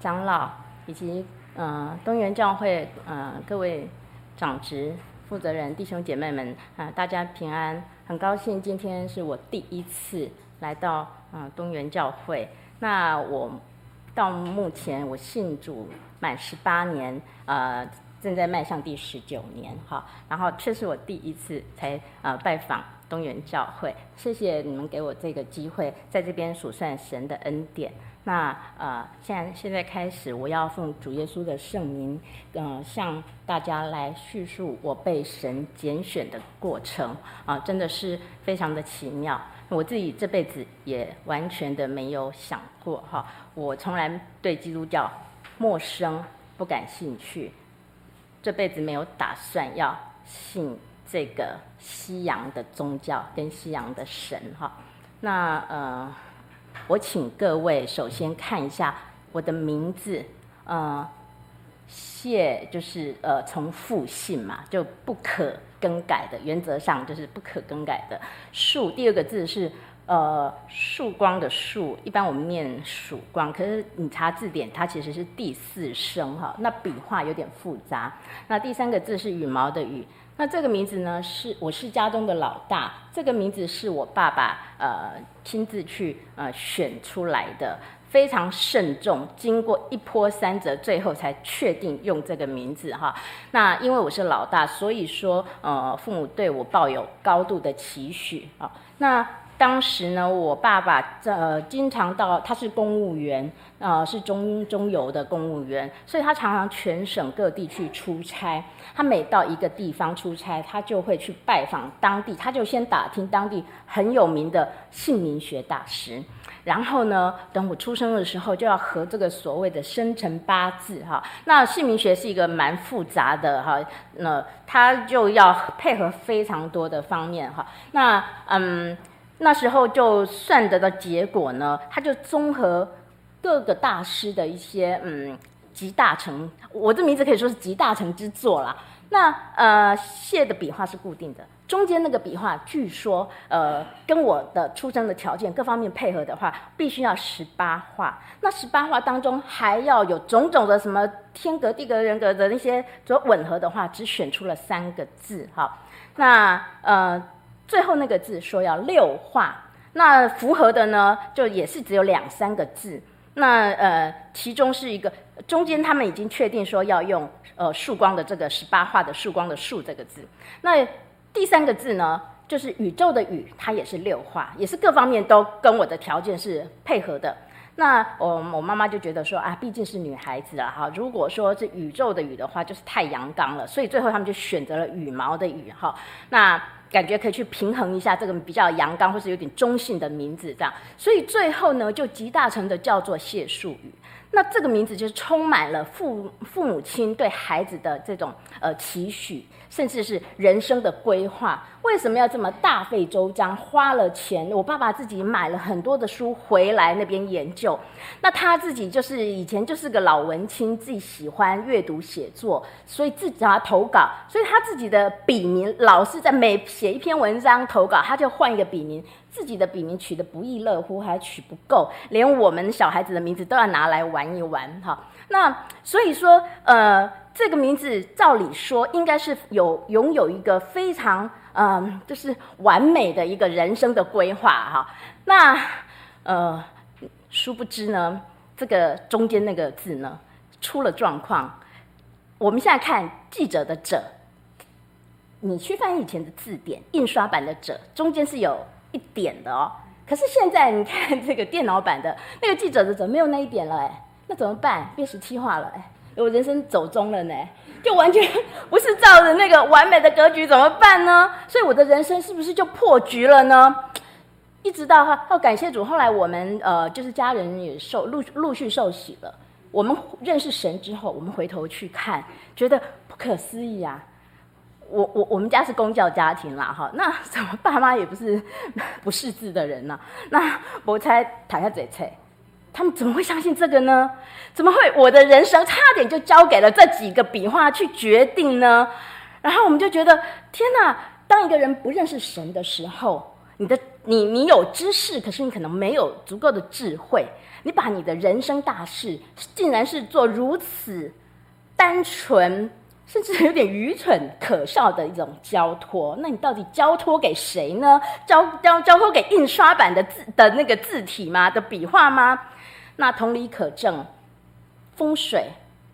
长老以及呃东园教会呃各位长职负责人、弟兄姐妹们啊、呃，大家平安！很高兴今天是我第一次来到呃东园教会。那我到目前我信主满十八年，呃，正在迈向第十九年哈。然后却是我第一次才呃拜访东园教会，谢谢你们给我这个机会，在这边数算神的恩典。那呃，现在现在开始，我要奉主耶稣的圣名，呃，向大家来叙述我被神拣选的过程啊、真的是非常的奇妙。我自己这辈子也完全的没有想过哈，我从来对基督教陌生，不感兴趣，这辈子没有打算要信这个西洋的宗教跟西洋的神哈。那呃。我请各位首先看一下我的名字，呃，谢就是呃从父姓嘛，就不可更改的，原则上就是不可更改的。曙，第二个字是呃曙光的曙，一般我们念曙光，可是你查字典，它其实是第四声哈，那笔画有点复杂。那第三个字是羽毛的羽。那这个名字呢，是我是家中的老大，这个名字是我爸爸呃亲自去呃选出来的，非常慎重，经过一波三折，最后才确定用这个名字哈。那因为我是老大，所以说呃父母对我抱有高度的期许啊。那当时呢，我爸爸呃经常到，他是公务员，呃是中中游的公务员，所以他常常全省各地去出差。他每到一个地方出差，他就会去拜访当地，他就先打听当地很有名的姓名学大师，然后呢，等我出生的时候，就要合这个所谓的生辰八字哈。那姓名学是一个蛮复杂的哈，那他就要配合非常多的方面哈。那嗯。那时候就算得的结果呢，他就综合各个大师的一些嗯集大成，我这名字可以说是集大成之作啦。那呃谢的笔画是固定的，中间那个笔画据说呃跟我的出生的条件各方面配合的话，必须要十八画。那十八画当中还要有种种的什么天格地格人格的那些所吻合的话，只选出了三个字哈。那呃。最后那个字说要六画，那符合的呢，就也是只有两三个字。那呃，其中是一个中间他们已经确定说要用呃曙光的这个十八画的曙光的曙这个字。那第三个字呢，就是宇宙的宇，它也是六画，也是各方面都跟我的条件是配合的。那我我妈妈就觉得说啊，毕竟是女孩子啊哈，如果说是宇宙的宇的话，就是太阳刚了，所以最后他们就选择了羽毛的羽哈。那感觉可以去平衡一下这个比较阳刚或是有点中性的名字，这样，所以最后呢，就集大成的叫做谢树宇。那这个名字就是充满了父父母亲对孩子的这种呃期许，甚至是人生的规划。为什么要这么大费周章，花了钱？我爸爸自己买了很多的书回来那边研究。那他自己就是以前就是个老文青，自己喜欢阅读写作，所以自己要投稿，所以他自己的笔名老是在每写一篇文章投稿，他就换一个笔名。自己的笔名取得不亦乐乎，还取不够，连我们小孩子的名字都要拿来玩一玩哈。那所以说，呃，这个名字照理说应该是有拥有一个非常嗯、就是完美的一个人生的规划哈。那呃，殊不知呢，这个中间那个字呢出了状况。我们现在看记者的“者”，你去翻以前的字典，印刷版的“者”中间是有。一点的哦，可是现在你看这个电脑版的那个记者的者没有那一点了？哎，那怎么办？变十七画了，哎，我人生走中了呢，就完全不是照着那个完美的格局，怎么办呢？所以我的人生是不是就破局了呢？一直到哈，哦感谢主，后来我们呃，就是家人也受陆陆续受洗了。我们认识神之后，我们回头去看，觉得不可思议啊。我我我们家是公教家庭啦，哈，那怎么爸妈也不是 不识字的人呢、那我才躺下嘴吹，他们怎么会相信这个呢？怎么会我的人生差点就交给了这几个笔画去决定呢？然后我们就觉得天哪！当一个人不认识神的时候，你的你你有知识，可是你可能没有足够的智慧。你把你的人生大事，竟然是做如此单纯，甚至有点愚蠢可笑的一种交托。那你到底交托给谁呢？交交交托给印刷版的字的那个字体吗？的笔画吗？那同理可证，风水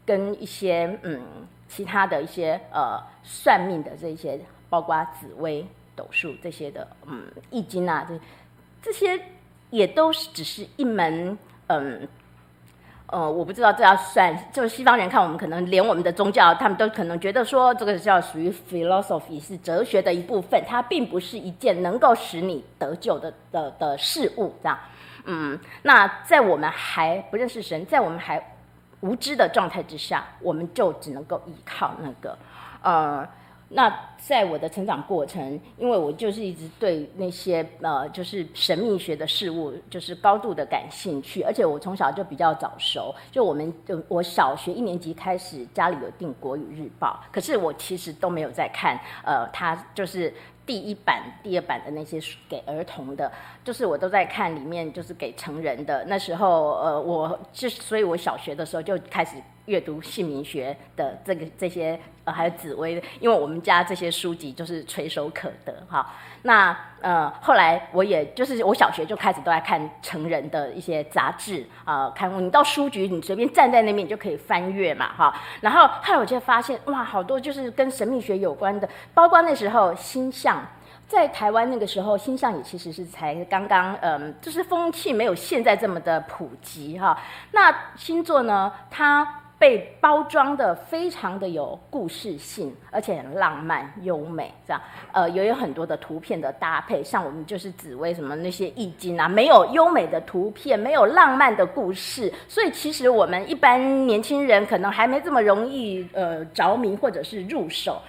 跟一些嗯其他的一些呃算命的这些，包括紫微斗数这些的嗯易经啊，这这些也都是只是一门嗯呃我不知道这要算，就是西方人看我们可能连我们的宗教，他们都可能觉得说这个叫属于 philosophy 是哲学的一部分，它并不是一件能够使你得救的的的事物这样。嗯，那在我们还不认识神，在我们还无知的状态之下，我们就只能够依靠那个，呃，那在我的成长过程，因为我就是一直对那些呃，就是神秘学的事物，就是高度的感兴趣，而且我从小就比较早熟，就我们就我小学一年级开始，家里有订《国语日报》，可是我其实都没有在看，呃，它就是。第一版、第二版的那些给儿童的，就是我都在看里面，就是给成人的。那时候，呃，我就所以，我小学的时候就开始阅读姓名学的这个这些，呃，还有紫薇，因为我们家这些书籍就是垂手可得，哈。那呃，后来我也就是我小学就开始都在看成人的一些杂志啊、呃，看你到书局，你随便站在那边，你就可以翻阅嘛，哈。然后后来我就发现，哇，好多就是跟神秘学有关的，包括那时候星象，在台湾那个时候，星象也其实是才刚刚，嗯，就是风气没有现在这么的普及，哈。那星座呢，它。被包装的非常的有故事性，而且很浪漫优美，这样，呃，也有很多的图片的搭配，像我们就是紫薇什么那些易经啊，没有优美的图片，没有浪漫的故事，所以其实我们一般年轻人可能还没这么容易呃着迷或者是入手。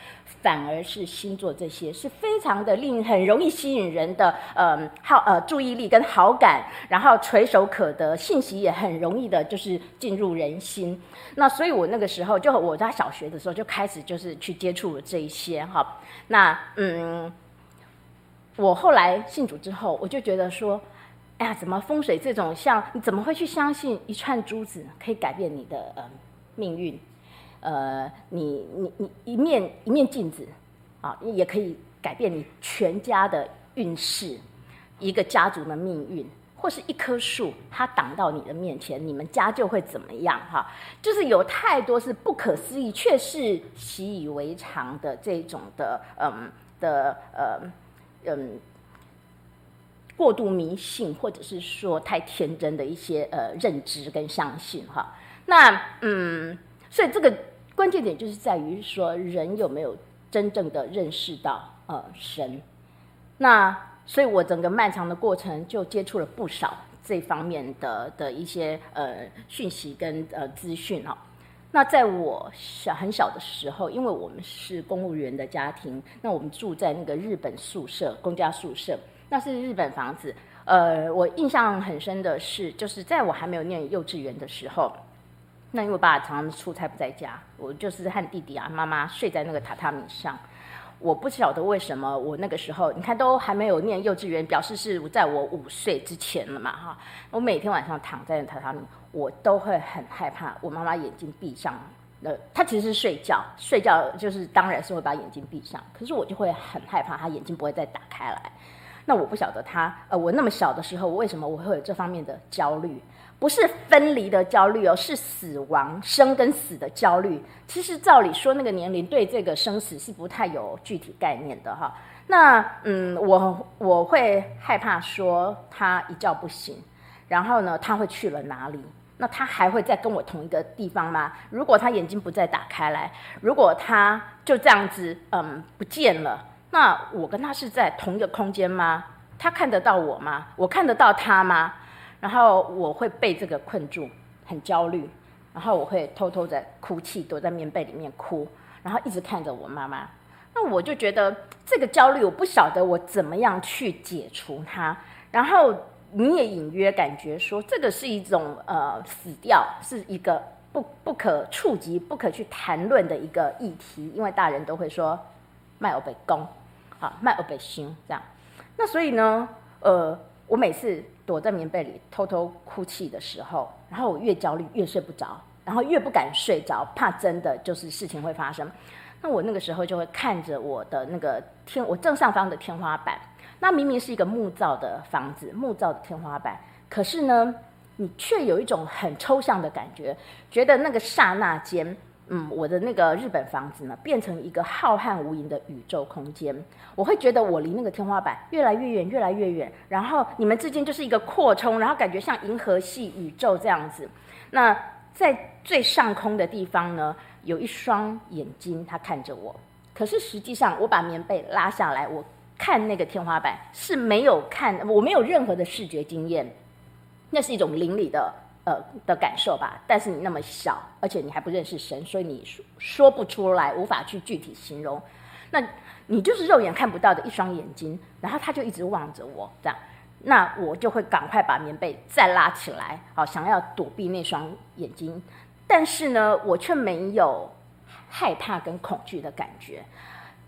反而是星座这些是非常的令很容易吸引人的，呃，好呃注意力跟好感，然后垂手可得，信息也很容易的，就是进入人心。那所以我那个时候就我在小学的时候就开始就是去接触了这一些哈。那嗯，我后来信主之后，我就觉得说，哎呀，怎么风水这种像你怎么会去相信一串珠子可以改变你的呃命运？呃，你你你一面一面镜子，啊，也可以改变你全家的运势，一个家族的命运，或是一棵树，它挡到你的面前，你们家就会怎么样？哈，就是有太多是不可思议，却是习以为常的这种的，嗯的呃嗯过度迷信，或者是说太天真的一些呃认知跟相信，哈。那嗯，所以这个。关键点就是在于说，人有没有真正的认识到呃神？那所以我整个漫长的过程就接触了不少这方面的的一些呃讯息跟呃资讯哈。那在我小很小的时候，因为我们是公务员的家庭，那我们住在那个日本宿舍，公家宿舍，那是日本房子。呃，我印象很深的是，就是在我还没有念幼稚园的时候。那因为我爸常常出差不在家，我就是和弟弟啊、妈妈睡在那个榻榻米上。我不晓得为什么，我那个时候你看都还没有念幼稚园，表示是在我五岁之前了嘛哈。我每天晚上躺在榻榻米，我都会很害怕我妈妈眼睛闭上。呃，她其实是睡觉，睡觉就是当然是会把眼睛闭上，可是我就会很害怕她眼睛不会再打开来。那我不晓得她，呃，我那么小的时候，我为什么我会有这方面的焦虑？不是分离的焦虑哦，是死亡、生跟死的焦虑。其实照理说，那个年龄对这个生死是不太有具体概念的哈。那嗯，我我会害怕说他一觉不醒，然后呢，他会去了哪里？那他还会再跟我同一个地方吗？如果他眼睛不再打开来，如果他就这样子嗯不见了，那我跟他是在同一个空间吗？他看得到我吗？我看得到他吗？然后我会被这个困住，很焦虑，然后我会偷偷的哭泣，躲在棉被里面哭，然后一直看着我妈妈。那我就觉得这个焦虑，我不晓得我怎么样去解除它。然后你也隐约感觉说，这个是一种呃死掉，是一个不不可触及、不可去谈论的一个议题，因为大人都会说“卖欧北公”，好“卖欧北心”这样。那所以呢，呃，我每次躲在棉被里偷偷哭泣的时候，然后我越焦虑越睡不着，然后越不敢睡着，怕真的就是事情会发生。那我那个时候就会看着我的那个天，我正上方的天花板，那明明是一个木造的房子，木造的天花板，可是呢，你却有一种很抽象的感觉，觉得那个刹那间。嗯，我的那个日本房子呢，变成一个浩瀚无垠的宇宙空间。我会觉得我离那个天花板越来越远，越来越远。然后你们之间就是一个扩充，然后感觉像银河系宇宙这样子。那在最上空的地方呢，有一双眼睛，它看着我。可是实际上，我把棉被拉下来，我看那个天花板是没有看，我没有任何的视觉经验。那是一种灵里的。呃的感受吧，但是你那么小，而且你还不认识神，所以你说说不出来，无法去具体形容。那你就是肉眼看不到的一双眼睛，然后他就一直望着我，这样，那我就会赶快把棉被再拉起来，好，想要躲避那双眼睛。但是呢，我却没有害怕跟恐惧的感觉，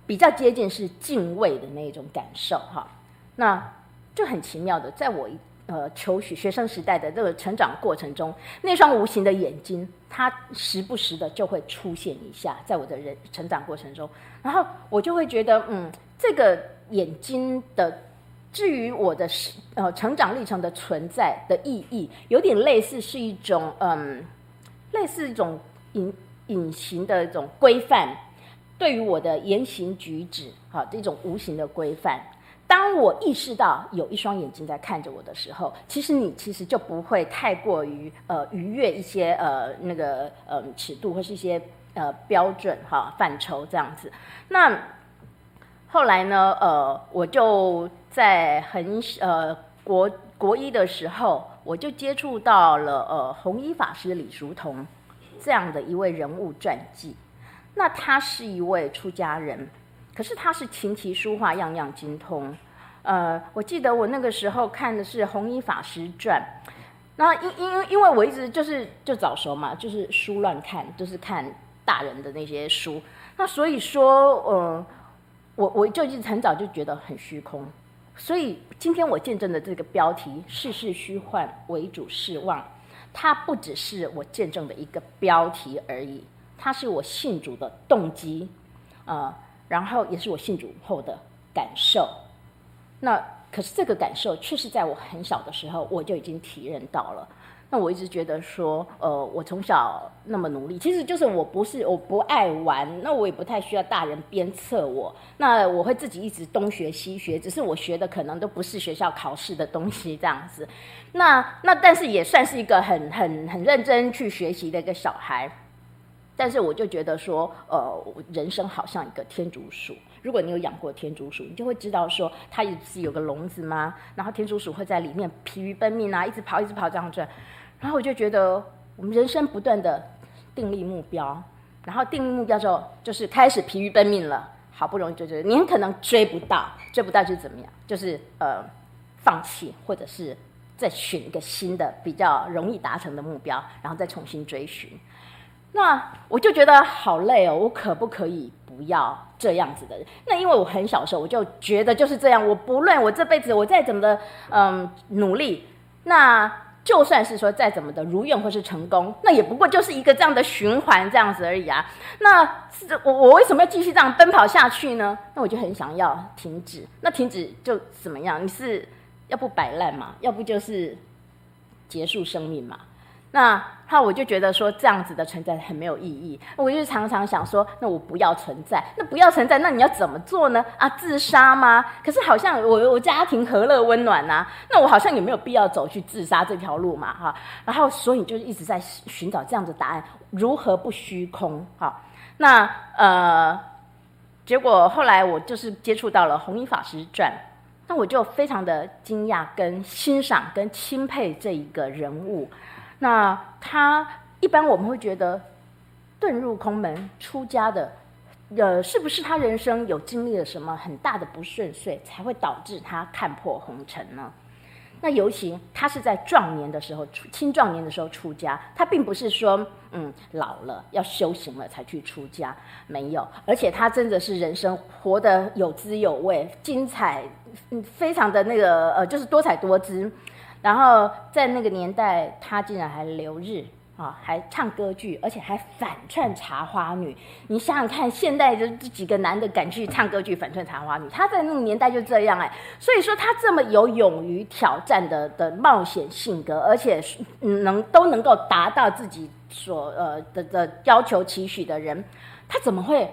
比较接近是敬畏的那种感受，哈，那就很奇妙的，在我。呃，求学学生时代的这个成长过程中，那双无形的眼睛，它时不时的就会出现一下，在我的人成长过程中，然后我就会觉得，嗯，这个眼睛的，至于我的呃成长历程的存在的意义，有点类似是一种，嗯，类似一种隐隐形的一种规范，对于我的言行举止，哈，这种无形的规范。当我意识到有一双眼睛在看着我的时候，其实你其实就不会太过于呃逾越一些呃那个呃尺度或是一些呃标准哈范畴这样子。那后来呢呃我就在很呃国国一的时候，我就接触到了呃弘一法师李叔同这样的一位人物传记。那他是一位出家人。可是他是琴棋书画样样精通，呃，我记得我那个时候看的是《弘一法师传》，那因因因为我一直就是就早熟嘛，就是书乱看，就是看大人的那些书，那所以说，呃，我我就一直很早就觉得很虚空，所以今天我见证的这个标题“世事虚幻，唯主是妄”，它不只是我见证的一个标题而已，它是我信主的动机，呃。然后也是我信主后的感受，那可是这个感受确实在我很小的时候我就已经体验到了。那我一直觉得说，呃，我从小那么努力，其实就是我不是我不爱玩，那我也不太需要大人鞭策我，那我会自己一直东学西学，只是我学的可能都不是学校考试的东西这样子。那那但是也算是一个很很很认真去学习的一个小孩。但是我就觉得说，呃，人生好像一个天竺鼠。如果你有养过天竺鼠，你就会知道说，它也是有个笼子吗？然后天竺鼠会在里面疲于奔命啊，一直跑，一直跑这样转。然后我就觉得，我们人生不断的订立目标，然后订立目标之后，就是开始疲于奔命了。好不容易就觉得，你很可能追不到，追不到就怎么样？就是呃，放弃，或者是再选一个新的比较容易达成的目标，然后再重新追寻。那我就觉得好累哦，我可不可以不要这样子的？那因为我很小时候我就觉得就是这样，我不论我这辈子我再怎么的嗯努力，那就算是说再怎么的如愿或是成功，那也不过就是一个这样的循环这样子而已啊。那我我为什么要继续这样奔跑下去呢？那我就很想要停止。那停止就怎么样？你是要不摆烂嘛？要不就是结束生命嘛？那那我就觉得说这样子的存在很没有意义，我就常常想说，那我不要存在，那不要存在，那你要怎么做呢？啊，自杀吗？可是好像我我家庭和乐温暖呐、啊，那我好像也没有必要走去自杀这条路嘛，哈。然后所以就一直在寻找这样的答案，如何不虚空？哈，那呃，结果后来我就是接触到了《弘一法师传》，那我就非常的惊讶、跟欣赏、跟钦佩这一个人物。那他一般我们会觉得遁入空门出家的，呃，是不是他人生有经历了什么很大的不顺遂，才会导致他看破红尘呢？那尤其他是在壮年的时候出，青壮年的时候出家，他并不是说嗯老了要修行了才去出家，没有，而且他真的是人生活得有滋有味，精彩，嗯，非常的那个呃，就是多彩多姿。然后在那个年代，他竟然还留日。啊，还唱歌剧，而且还反串茶花女。你想想看，现代的这几个男的敢去唱歌剧反串茶花女，他在那个年代就这样哎。所以说他这么有勇于挑战的的冒险性格，而且能都能够达到自己所呃的的要求期许的人，他怎么会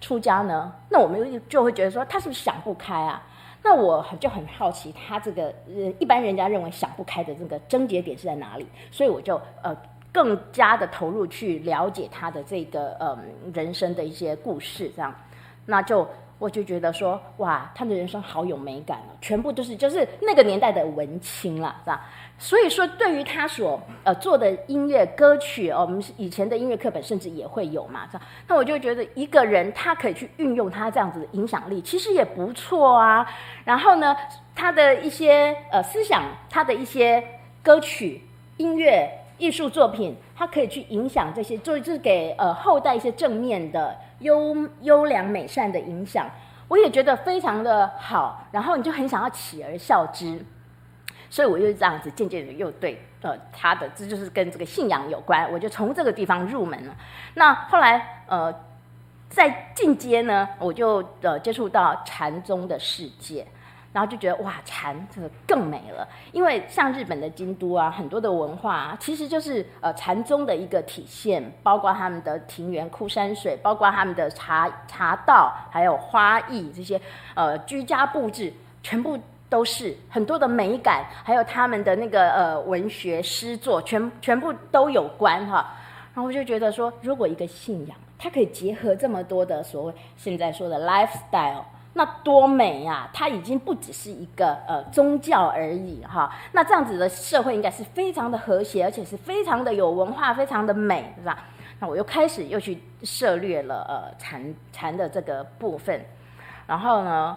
出家呢？那我们就会觉得说，他是不是想不开啊？那我就很好奇，他这个呃，一般人家认为想不开的这个症结点是在哪里？所以我就呃更加的投入去了解他的这个呃人生的一些故事，这样，那就。我就觉得说，哇，他的人生好有美感啊，全部都是就是那个年代的文青了，是吧？所以说，对于他所呃做的音乐歌曲，哦，我们以前的音乐课本甚至也会有嘛，是吧？那我就觉得一个人他可以去运用他这样子的影响力，其实也不错啊。然后呢，他的一些呃思想，他的一些歌曲、音乐、艺术作品，他可以去影响这些，做就是给呃后代一些正面的。优优良美善的影响，我也觉得非常的好，然后你就很想要起而效之，所以我又这样子渐渐的又对呃他的这就是跟这个信仰有关，我就从这个地方入门了。那后来呃在进阶呢，我就呃接触到禅宗的世界。然后就觉得哇，禅这个更美了，因为像日本的京都啊，很多的文化啊，其实就是呃禅宗的一个体现，包括他们的庭园枯山水，包括他们的茶茶道，还有花艺这些呃居家布置，全部都是很多的美感，还有他们的那个呃文学诗作，全全部都有关哈。然后我就觉得说，如果一个信仰，它可以结合这么多的所谓现在说的 lifestyle。那多美呀！它已经不只是一个呃宗教而已哈。那这样子的社会应该是非常的和谐，而且是非常的有文化，非常的美，是吧？那我又开始又去涉猎了呃禅禅的这个部分，然后呢，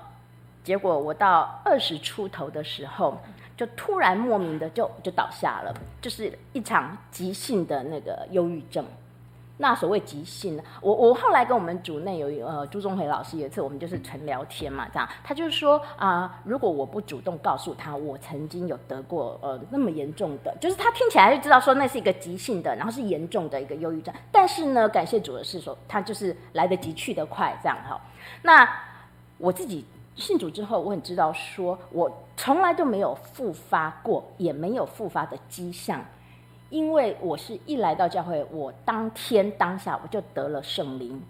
结果我到二十出头的时候，就突然莫名的就就倒下了，就是一场急性的那个忧郁症。那所谓急性呢？我我后来跟我们组内有呃朱宗回老师有一次，我们就是纯聊天嘛，这样他就是说啊、如果我不主动告诉他我曾经有得过呃那么严重的，就是他听起来就知道说那是一个急性的，然后是严重的一个忧郁症。但是呢，感谢主的是说他就是来得及去得快，这样哈。那我自己信主之后，我很知道说我从来都没有复发过，也没有复发的迹象。因为我是一来到教会，我当天当下我就得了圣灵。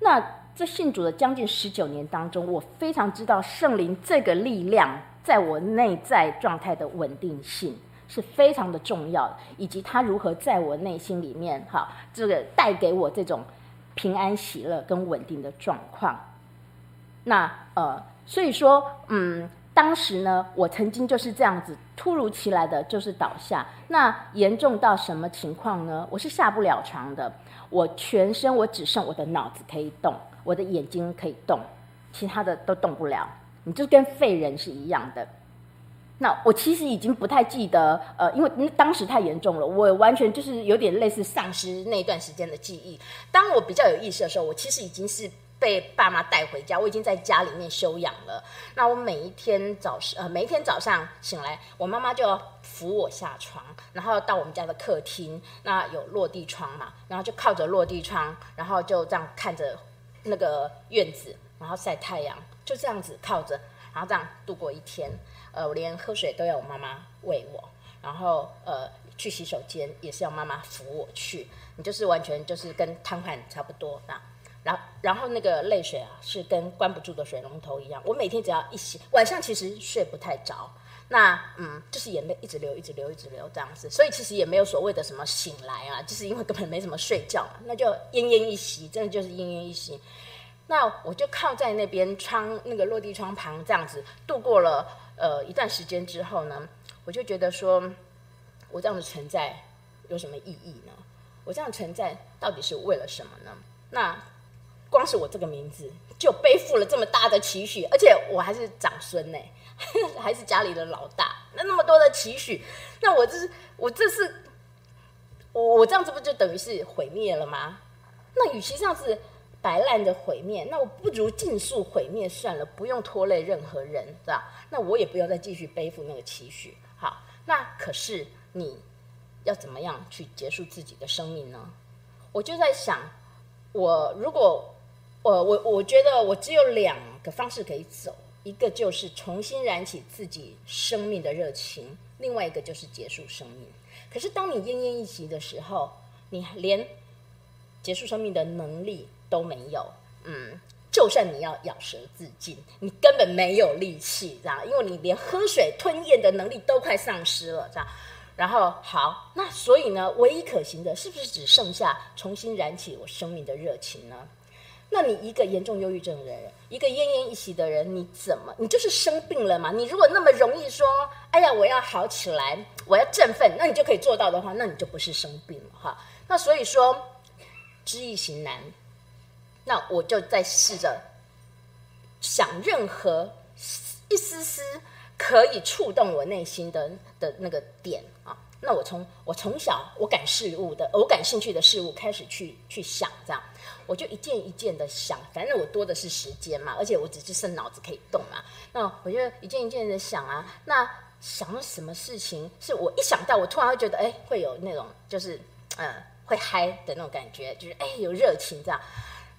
那这信主的将近十九年当中，我非常知道圣灵这个力量在我内在状态的稳定性是非常的重要，以及它如何在我内心里面哈，这个带给我这种平安喜乐跟稳定的状况。那呃，所以说嗯。当时呢，我曾经就是这样子突如其来的就是倒下，那严重到什么情况呢？我是下不了床的，我全身我只剩我的脑子可以动，我的眼睛可以动，其他的都动不了，你就跟废人是一样的。那我其实已经不太记得，呃，因为当时太严重了，我完全就是有点类似丧失那段时间的记忆。当我比较有意识的时候，我其实已经是。被爸妈带回家，我已经在家里面休养了。那我每一天早上，呃，每一天早上醒来，我妈妈就要扶我下床，然后到我们家的客厅，那有落地窗嘛，然后就靠着落地窗，然后就这样看着那个院子，然后晒太阳，就这样子靠着，然后这样度过一天。呃，我连喝水都要我妈妈喂我，然后呃，去洗手间也是要妈妈扶我去。你就是完全就是跟瘫痪差不多那。然后，然后那个泪水啊，是跟关不住的水龙头一样。我每天只要一洗，晚上其实睡不太着。那嗯，就是眼泪一直流，一直流，一直流这样子。所以其实也没有所谓的什么醒来啊，就是因为根本没什么睡觉嘛，那就奄奄一息，真的就是奄奄一息。那我就靠在那边窗那个落地窗旁这样子度过了呃一段时间之后呢，我就觉得说，我这样的存在有什么意义呢？我这样存在到底是为了什么呢？那光是我这个名字就背负了这么大的期许，而且我还是长孙呢，还是家里的老大。那那么多的期许，那我这是我这是我我这样子不就等于是毁灭了吗？那与其这样子白烂的毁灭，那我不如尽速毁灭算了，不用拖累任何人，是吧？那我也不要再继续背负那个期许。好，那可是你要怎么样去结束自己的生命呢？我就在想，我如果我我我觉得我只有两个方式可以走，一个就是重新燃起自己生命的热情，另外一个就是结束生命。可是当你奄奄一息的时候，你连结束生命的能力都没有，嗯，就算你要咬舌自尽，你根本没有力气，这样，因为你连喝水吞咽的能力都快丧失了，这样。然后好，那所以呢，唯一可行的是不是只剩下重新燃起我生命的热情呢？那你一个严重忧郁症的人，一个奄奄一息的人，你怎么？你就是生病了嘛？你如果那么容易说，哎呀，我要好起来，我要振奋，那你就可以做到的话，那你就不是生病了哈。那所以说。知易行难，那我就在试着想任何一丝丝可以触动我内心的的那个点。那我从我从小我感事物的，我感兴趣的事物开始去去想，这样我就一件一件的想。反正我多的是时间嘛，而且我只是剩脑子可以动嘛。那我就一件一件的想啊。那想了什么事情，是我一想到，我突然会觉得，哎，会有那种就是嗯。呃会嗨的那种感觉，就是哎有热情这样，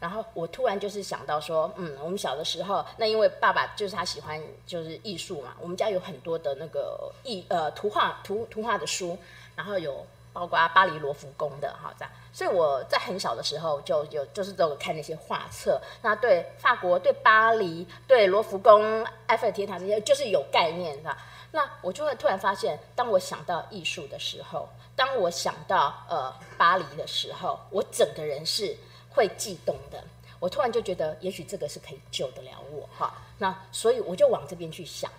然后我突然就是想到说，嗯，我们小的时候，那因为爸爸就是他喜欢就是艺术嘛，我们家有很多的那个艺呃图画图图画的书，然后有包括巴黎罗浮宫的哈这样，所以我在很小的时候就有就是都有看那些画册，那对法国、对巴黎、对罗浮宫、埃菲尔铁塔这些就是有概念是吧？那我就会突然发现，当我想到艺术的时候。当我想到呃巴黎的时候，我整个人是会悸动的。我突然就觉得，也许这个是可以救得了我哈。那所以我就往这边去想。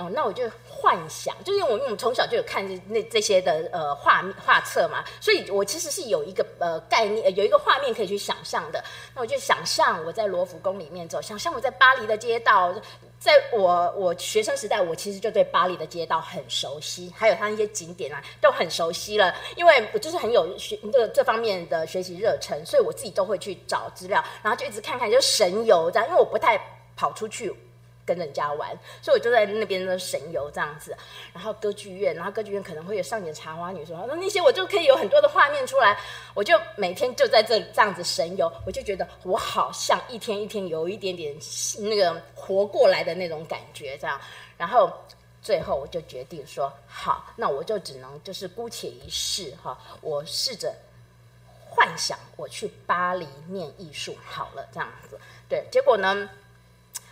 嗯，那我就幻想，就是因为我们从小就有看这那这些的呃画画册嘛，所以我其实是有一个呃概念，有一个画面可以去想象的。那我就想象我在罗浮宫里面走，想象我在巴黎的街道。在我我学生时代，我其实就对巴黎的街道很熟悉，还有它那些景点啊都很熟悉了，因为我就是很有学这这方面的学习热忱，所以我自己都会去找资料，然后就一直看看，就神游这样，因为我不太跑出去。跟人家玩，所以我就在那边的神游这样子，然后歌剧院，然后歌剧院可能会有上演茶花女说，那那些我就可以有很多的画面出来，我就每天就在这这样子神游，我就觉得我好像一天一天有一点点那个活过来的那种感觉这样，然后最后我就决定说，好，那我就只能就是姑且一试哈，我试着幻想我去巴黎念艺术好了这样子，对，结果呢？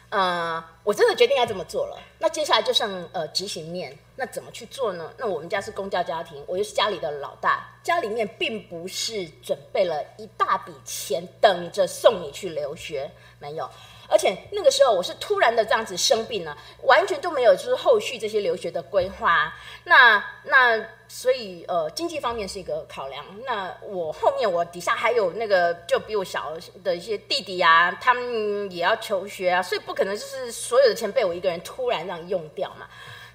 呃，我真的决定要这么做了。那接下来就剩呃执行面，那怎么去做呢？那我们家是公教家庭，我又是家里的老大，家里面并不是准备了一大笔钱等着送你去留学，没有。而且那个时候我是突然的这样子生病了，完全都没有就是后续这些留学的规划。那那所以呃经济方面是一个考量。那我后面我底下还有那个就比我小的一些弟弟啊，他们也要求学啊，所以不可能就是所有的钱被我一个人突然这样用掉嘛。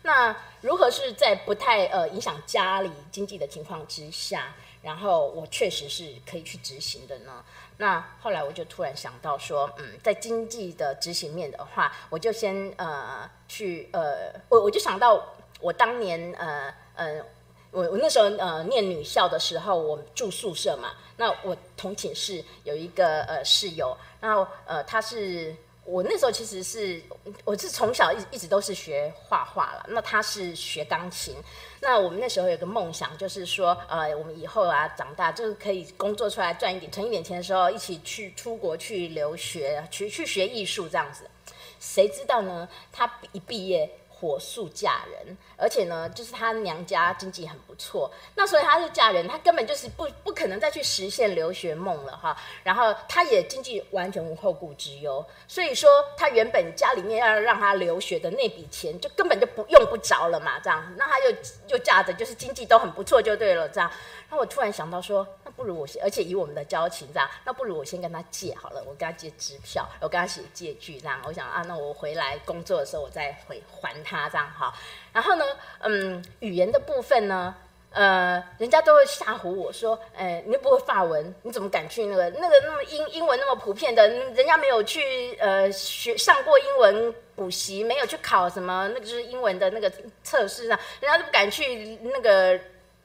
那如何是在不太呃影响家里经济的情况之下，然后我确实是可以去执行的呢？那后来我就突然想到说，嗯，在经济的执行面的话，我就先呃去呃，我我就想到我当年呃呃，我我那时候呃念女校的时候，我住宿舍嘛，那我同寝室有一个呃室友，然后呃他是。我那时候其实是，我是从小一一直都是学画画了。那他是学钢琴。那我们那时候有个梦想，就是说，呃，我们以后啊长大，就是可以工作出来赚一点，存一点钱的时候，一起去出国去留学，去去学艺术这样子。谁知道呢？他一毕业。火速嫁人，而且呢，就是她娘家经济很不错，那所以她就嫁人，她根本就是不不可能再去实现留学梦了哈。然后她也经济完全无后顾之忧，所以说她原本家里面要让她留学的那笔钱，就根本就不用不着了嘛，这样，那她就就嫁着，就是经济都很不错就对了，这样。那我突然想到说，那不如我先，而且以我们的交情这样，那不如我先跟他借好了，我跟他借支票，我跟他写借据这样。我想啊，那我回来工作的时候我再回还他这样哈。然后呢，嗯，语言的部分呢？呃，人家都会吓唬我说，哎，你又不会法文，你怎么敢去那个那个那么英英文那么普遍的，人家没有去呃学上过英文补习，没有去考什么那个就是英文的那个测试啊，人家都不敢去那个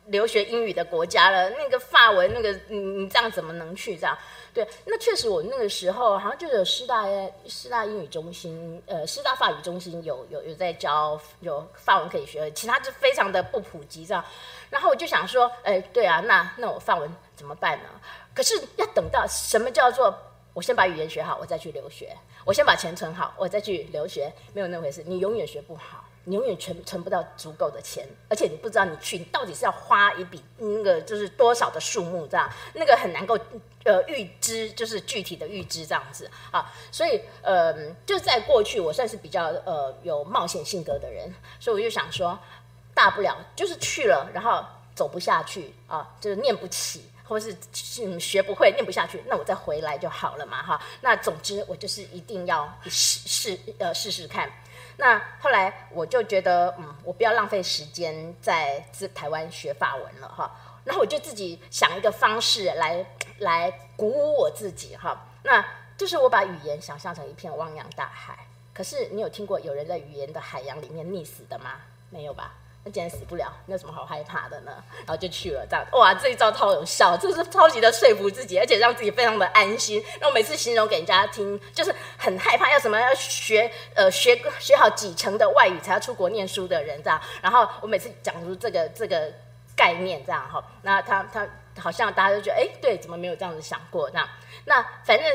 留学英语的国家了。那个法文那个你你这样怎么能去这样？对，那确实我那个时候好像就有师大师大英语中心，呃，师大法语中心有有有在教有法文可以学，其他就非常的不普及这样。然后我就想说，哎，对啊，那那我法文怎么办呢？可是要等到什么叫做我先把语言学好，我再去留学；我先把钱存好，我再去留学，没有那回事。你永远学不好，你永远存存不到足够的钱，而且你不知道你去你到底是要花一笔那个就是多少的数目这样，那个很难够呃预知，就是具体的预知这样子啊。所以呃，就在过去我算是比较呃有冒险性格的人，所以我就想说。大不了就是去了，然后走不下去啊，就是念不起，或是嗯学不会，念不下去，那我再回来就好了嘛，哈。那总之我就是一定要试试呃试试看。那后来我就觉得，嗯，我不要浪费时间在自台湾学法文了，哈。然后我就自己想一个方式来来鼓舞我自己，哈。那就是我把语言想象成一片汪洋大海。可是你有听过有人在语言的海洋里面溺死的吗？没有吧？那既然死不了，那有什么好害怕的呢？然后就去了，这样哇，这一招超有效，这是超级的说服自己，而且让自己非常的安心。那我每次形容给人家听，就是很害怕要什么要学呃学学好几成的外语才要出国念书的人这样。然后我每次讲出这个这个概念这样哈，那他他好像大家都觉得哎，对，怎么没有这样子想过那？那反正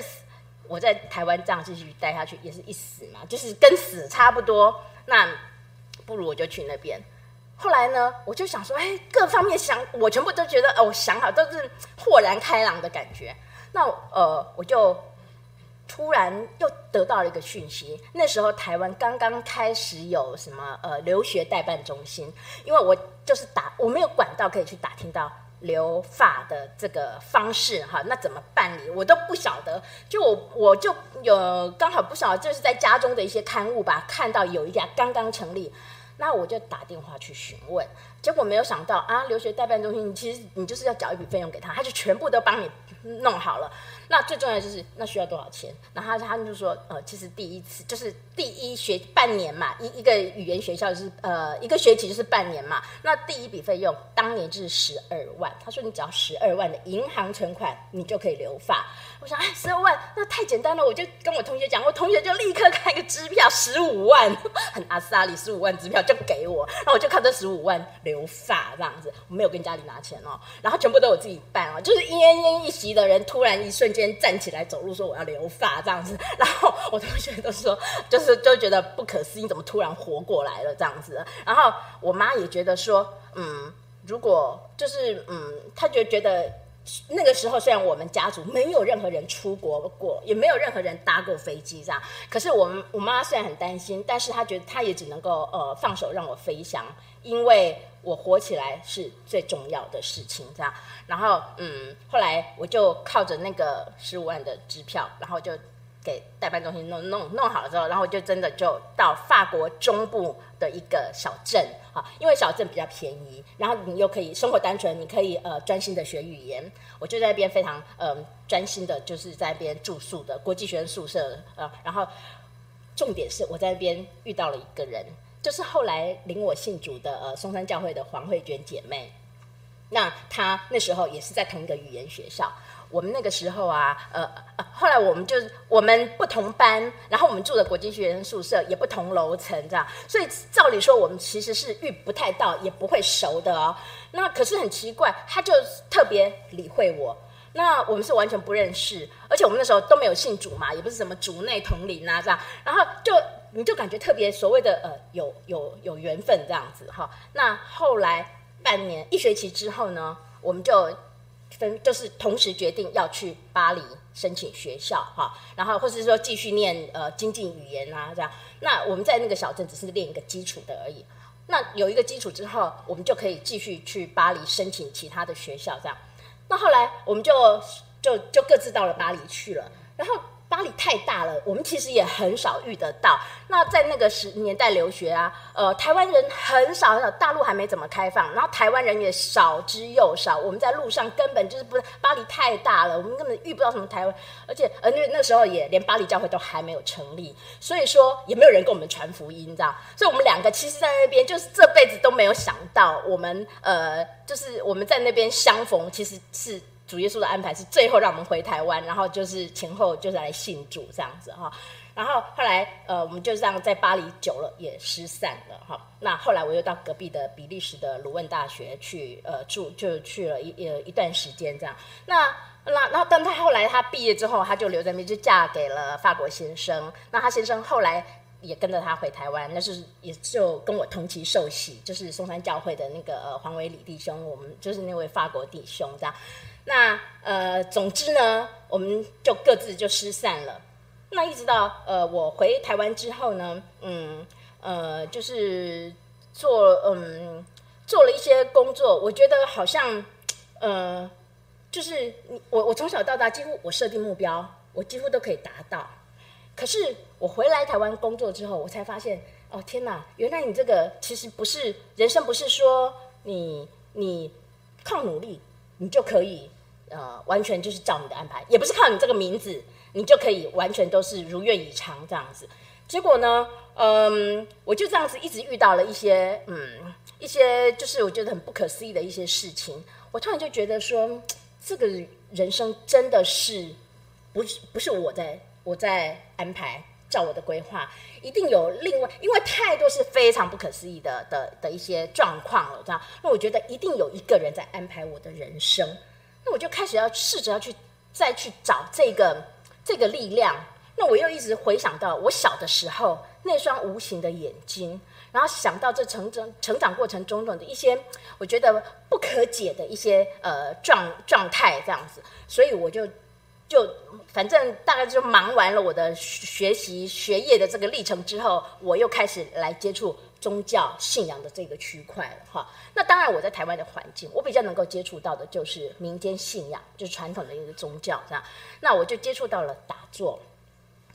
我在台湾这样继续待下去也是一死嘛，就是跟死差不多。那不如我就去那边。后来呢，我就想说，哎，各方面想，我全部都觉得，哦，想好都是豁然开朗的感觉。那呃，我就突然又得到了一个讯息，那时候台湾刚刚开始有什么呃留学代办中心，因为我就是打我没有管道可以去打听到留法的这个方式哈，那怎么办理我都不晓得。就我我就有刚好不晓得，就是在家中的一些刊物吧，看到有一家刚刚成立。那我就打电话去询问，结果没有想到啊，留学代办中心，你其实你就是要缴一笔费用给他，他就全部都帮你弄好了。那最重要的就是那需要多少钱？然后他们就说，呃，其实第一次就是第一学半年嘛，一一个语言学校就是呃一个学期就是半年嘛。那第一笔费用当年就是十二万，他说你只要十二万的银行存款，你就可以留法。我想，哎，十二万那太简单了，我就跟我同学讲，我同学就立刻开个支票，十五万，很阿萨里，十五万支票就给我，然后我就靠这十五万留法这样子，我没有跟家里拿钱哦，然后全部都我自己办哦，就是奄奄一息的人，突然一瞬间先站起来走路说我要留发这样子，然后我同学都说，就是就觉得不可思议，怎么突然活过来了这样子，然后我妈也觉得说，嗯，如果就是嗯，她觉觉得。那个时候，虽然我们家族没有任何人出国过，也没有任何人搭过飞机这样，可是我们我妈虽然很担心，但是她觉得她也只能够呃放手让我飞翔，因为我活起来是最重要的事情这样。然后嗯，后来我就靠着那个十五万的支票，然后就。给代办中心弄弄弄好了之后，然后我就真的就到法国中部的一个小镇啊，因为小镇比较便宜，然后你又可以生活单纯，你可以呃专心的学语言。我就在那边非常呃专心的，就是在那边住宿的国际学生宿舍啊。然后重点是我在那边遇到了一个人，就是后来领我信主的呃松山教会的黄慧娟姐妹。那她那时候也是在同一个语言学校。我们那个时候啊，呃，呃后来我们就我们不同班，然后我们住的国际学生宿舍也不同楼层，这样，所以照理说我们其实是遇不太到，也不会熟的哦。那可是很奇怪，他就特别理会我。那我们是完全不认识，而且我们那时候都没有信主嘛，也不是什么主内同灵啊这样，然后就你就感觉特别所谓的呃有有有缘分这样子哈。那后来半年一学期之后呢，我们就。分就是同时决定要去巴黎申请学校哈，然后或是说继续念呃经济语言啊这样。那我们在那个小镇只是练一个基础的而已。那有一个基础之后，我们就可以继续去巴黎申请其他的学校这样。那后来我们就就就各自到了巴黎去了，然后。巴黎太大了，我们其实也很少遇得到。那在那个时年代留学啊，呃，台湾人很少很少，大陆还没怎么开放，然后台湾人也少之又少。我们在路上根本就是不是，巴黎太大了，我们根本遇不到什么台湾，而且而且那时候也连巴黎教会都还没有成立，所以说也没有人跟我们传福音，这样。所以我们两个其实，在那边就是这辈子都没有想到，我们呃，就是我们在那边相逢，其实是。主耶稣的安排是最后让我们回台湾，然后就是前后就是来信主这样子哈，然后后来呃我们就这样在巴黎久了也失散了哈。那后来我又到隔壁的比利时的鲁汶大学去呃住，就去了一呃一段时间这样。那那然后当他后来他毕业之后，他就留在那边，就嫁给了法国先生。那他先生后来也跟着他回台湾，那是也就跟我同期受洗，就是松山教会的那个呃黄伟礼弟兄，我们就是那位法国弟兄这样。那呃，总之呢，我们就各自就失散了。那一直到呃，我回台湾之后呢，嗯呃，就是做嗯做了一些工作，我觉得好像呃，就是我我从小到大几乎我设定目标，我几乎都可以达到。可是我回来台湾工作之后，我才发现，哦天哪，原来你这个其实不是人生，不是说你你靠努力。你就可以，呃，完全就是照你的安排，也不是靠你这个名字，你就可以完全都是如愿以偿这样子。结果呢，嗯，我就这样子一直遇到了一些，嗯，一些就是我觉得很不可思议的一些事情。我突然就觉得说，这个人生真的是不是不是我在我在安排。照我的规划，一定有另外，因为太多是非常不可思议的的的一些状况了，这样。那我觉得一定有一个人在安排我的人生，那我就开始要试着要去再去找这个这个力量。那我又一直回想到我小的时候那双无形的眼睛，然后想到这成长成长过程中的一些我觉得不可解的一些呃状状态这样子，所以我就。就反正大概就忙完了我的学习学业的这个历程之后，我又开始来接触宗教信仰的这个区块了哈。那当然我在台湾的环境，我比较能够接触到的就是民间信仰，就是传统的一个宗教这样。那我就接触到了打坐、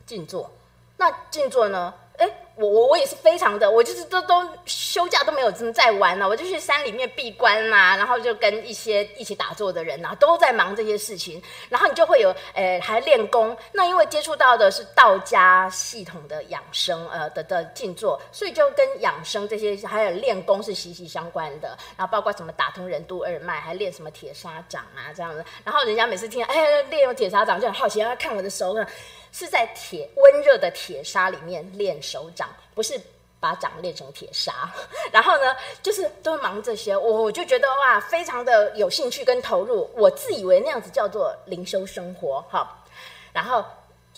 静坐。那静坐呢？哎，我我我也是非常的，我就是都都休假都没有怎么在玩了，我就去山里面闭关啦、啊，然后就跟一些一起打坐的人、啊，都在忙这些事情，然后你就会有，诶，还练功。那因为接触到的是道家系统的养生，呃的的静坐，所以就跟养生这些还有练功是息息相关的。然后包括什么打通任督二脉，还练什么铁砂掌啊这样子。然后人家每次听，哎，练用铁砂掌就很好奇，要看我的手呢。是在铁温热的铁砂里面练手掌，不是把掌练成铁砂。然后呢，就是都忙这些，我我就觉得哇，非常的有兴趣跟投入。我自以为那样子叫做灵修生活，哈。然后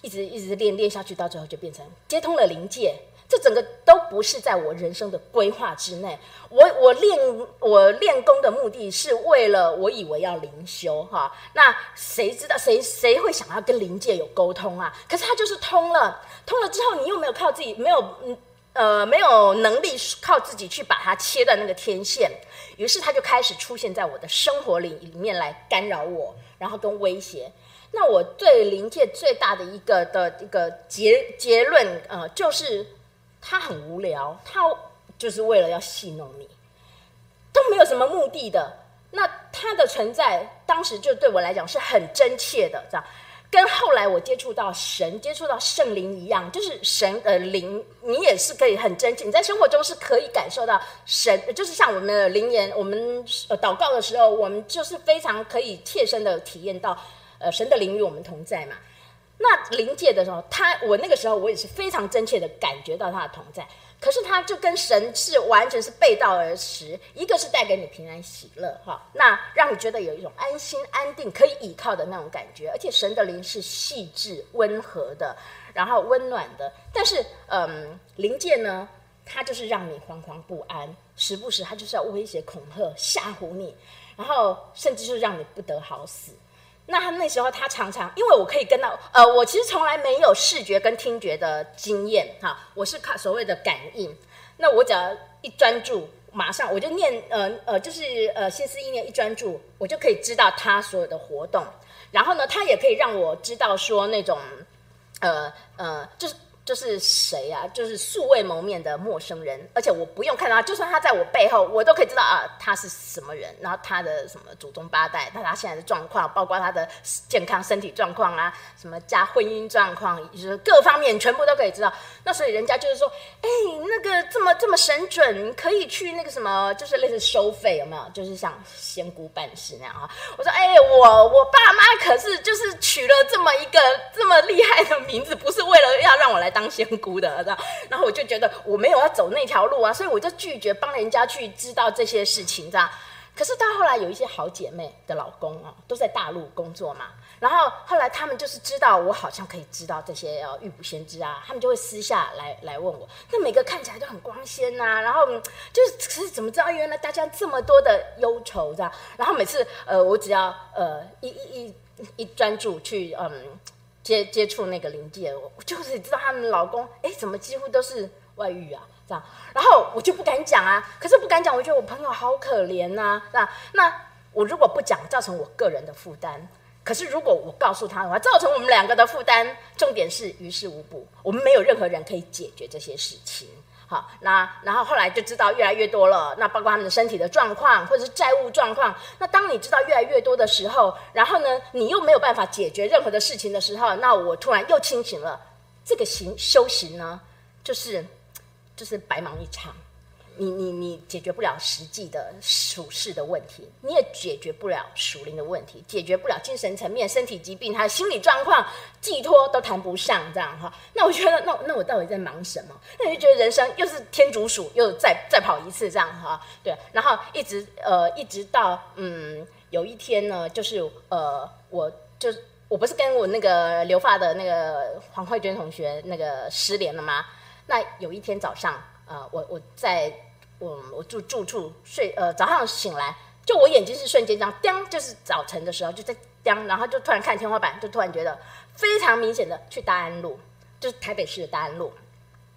一直一直练练下去，到最后就变成接通了灵界。这整个都不是在我人生的规划之内。我我练我练功的目的是为了我以为要灵修哈。那谁知道谁谁会想要跟灵界有沟通啊？可是他就是通了，通了之后你又没有靠自己，没有嗯呃没有能力靠自己去把它切断那个天线，于是他就开始出现在我的生活里里面来干扰我，然后跟威胁。那我对灵界最大的一个的一个结结论呃就是。他很无聊，他就是为了要戏弄你，都没有什么目的的。那他的存在，当时就对我来讲是很真切的，这样。跟后来我接触到神、接触到圣灵一样，就是神的灵，你也是可以很真切。你在生活中是可以感受到神，就是像我们的灵言，我们呃祷告的时候，我们就是非常可以切身的体验到，呃，神的灵与我们同在嘛。那灵界的时候，他我那个时候我也是非常真切的感觉到他的同在，可是他就跟神是完全是背道而驰，一个是带给你平安喜乐哈，那让你觉得有一种安心安定可以依靠的那种感觉，而且神的灵是细致温和的，然后温暖的，但是嗯，灵界呢，它就是让你惶惶不安，时不时他就是要威胁恐吓吓唬你，然后甚至是让你不得好死。那他那时候，他常常因为我可以跟到，呃，我其实从来没有视觉跟听觉的经验，哈，我是靠所谓的感应。那我只要一专注，马上我就念呃呃，就是呃心思意念一专注，我就可以知道他所有的活动。然后呢，他也可以让我知道说那种呃呃，就是。就是谁啊？就是素未谋面的陌生人，而且我不用看到他，就算他在我背后，我都可以知道啊，他是什么人，然后他的什么祖宗八代，那他现在的状况，包括他的健康身体状况啊，什么加婚姻状况，就是各方面全部都可以知道。那所以人家就是说，哎，那个这么这么神准，可以去那个什么，就是类似收费有没有？就是像仙姑办事那样啊。我说，哎，我我爸妈可是就是取了这么一个这么厉害的名字，不是为了要让我来当。仙姑的，知道，然后我就觉得我没有要走那条路啊，所以我就拒绝帮人家去知道这些事情，这样。可是到后来有一些好姐妹的老公啊，都在大陆工作嘛，然后后来他们就是知道我好像可以知道这些呃预卜先知啊，他们就会私下来来问我，那每个看起来都很光鲜呐、啊，然后就是可是怎么知道原来大家这么多的忧愁这样，然后每次呃我只要呃一一一一专注去嗯。接接触那个灵界，我就是知道他们老公，哎，怎么几乎都是外遇啊？这样，然后我就不敢讲啊。可是不敢讲，我觉得我朋友好可怜呐、啊，那。那我如果不讲，造成我个人的负担；可是如果我告诉他的话，造成我们两个的负担。重点是于事无补，我们没有任何人可以解决这些事情。好，那然后后来就知道越来越多了，那包括他们的身体的状况，或者是债务状况。那当你知道越来越多的时候，然后呢，你又没有办法解决任何的事情的时候，那我突然又清醒了。这个行修行呢，就是就是白忙一场。你你你解决不了实际的属世的问题，你也解决不了属灵的问题，解决不了精神层面、身体疾病，还有心理状况，寄托都谈不上，这样哈。那我觉得，那那我到底在忙什么？那你就觉得人生又是天竺鼠，又再再跑一次，这样哈。对，然后一直呃，一直到嗯，有一天呢，就是呃，我就是我不是跟我那个留发的那个黄慧娟同学那个失联了吗？那有一天早上，呃，我我在。我我住住处睡，呃，早上醒来，就我眼睛是瞬间这样，叮，就是早晨的时候就在叮，然后就突然看天花板，就突然觉得非常明显的去大安路，就是台北市的大安路。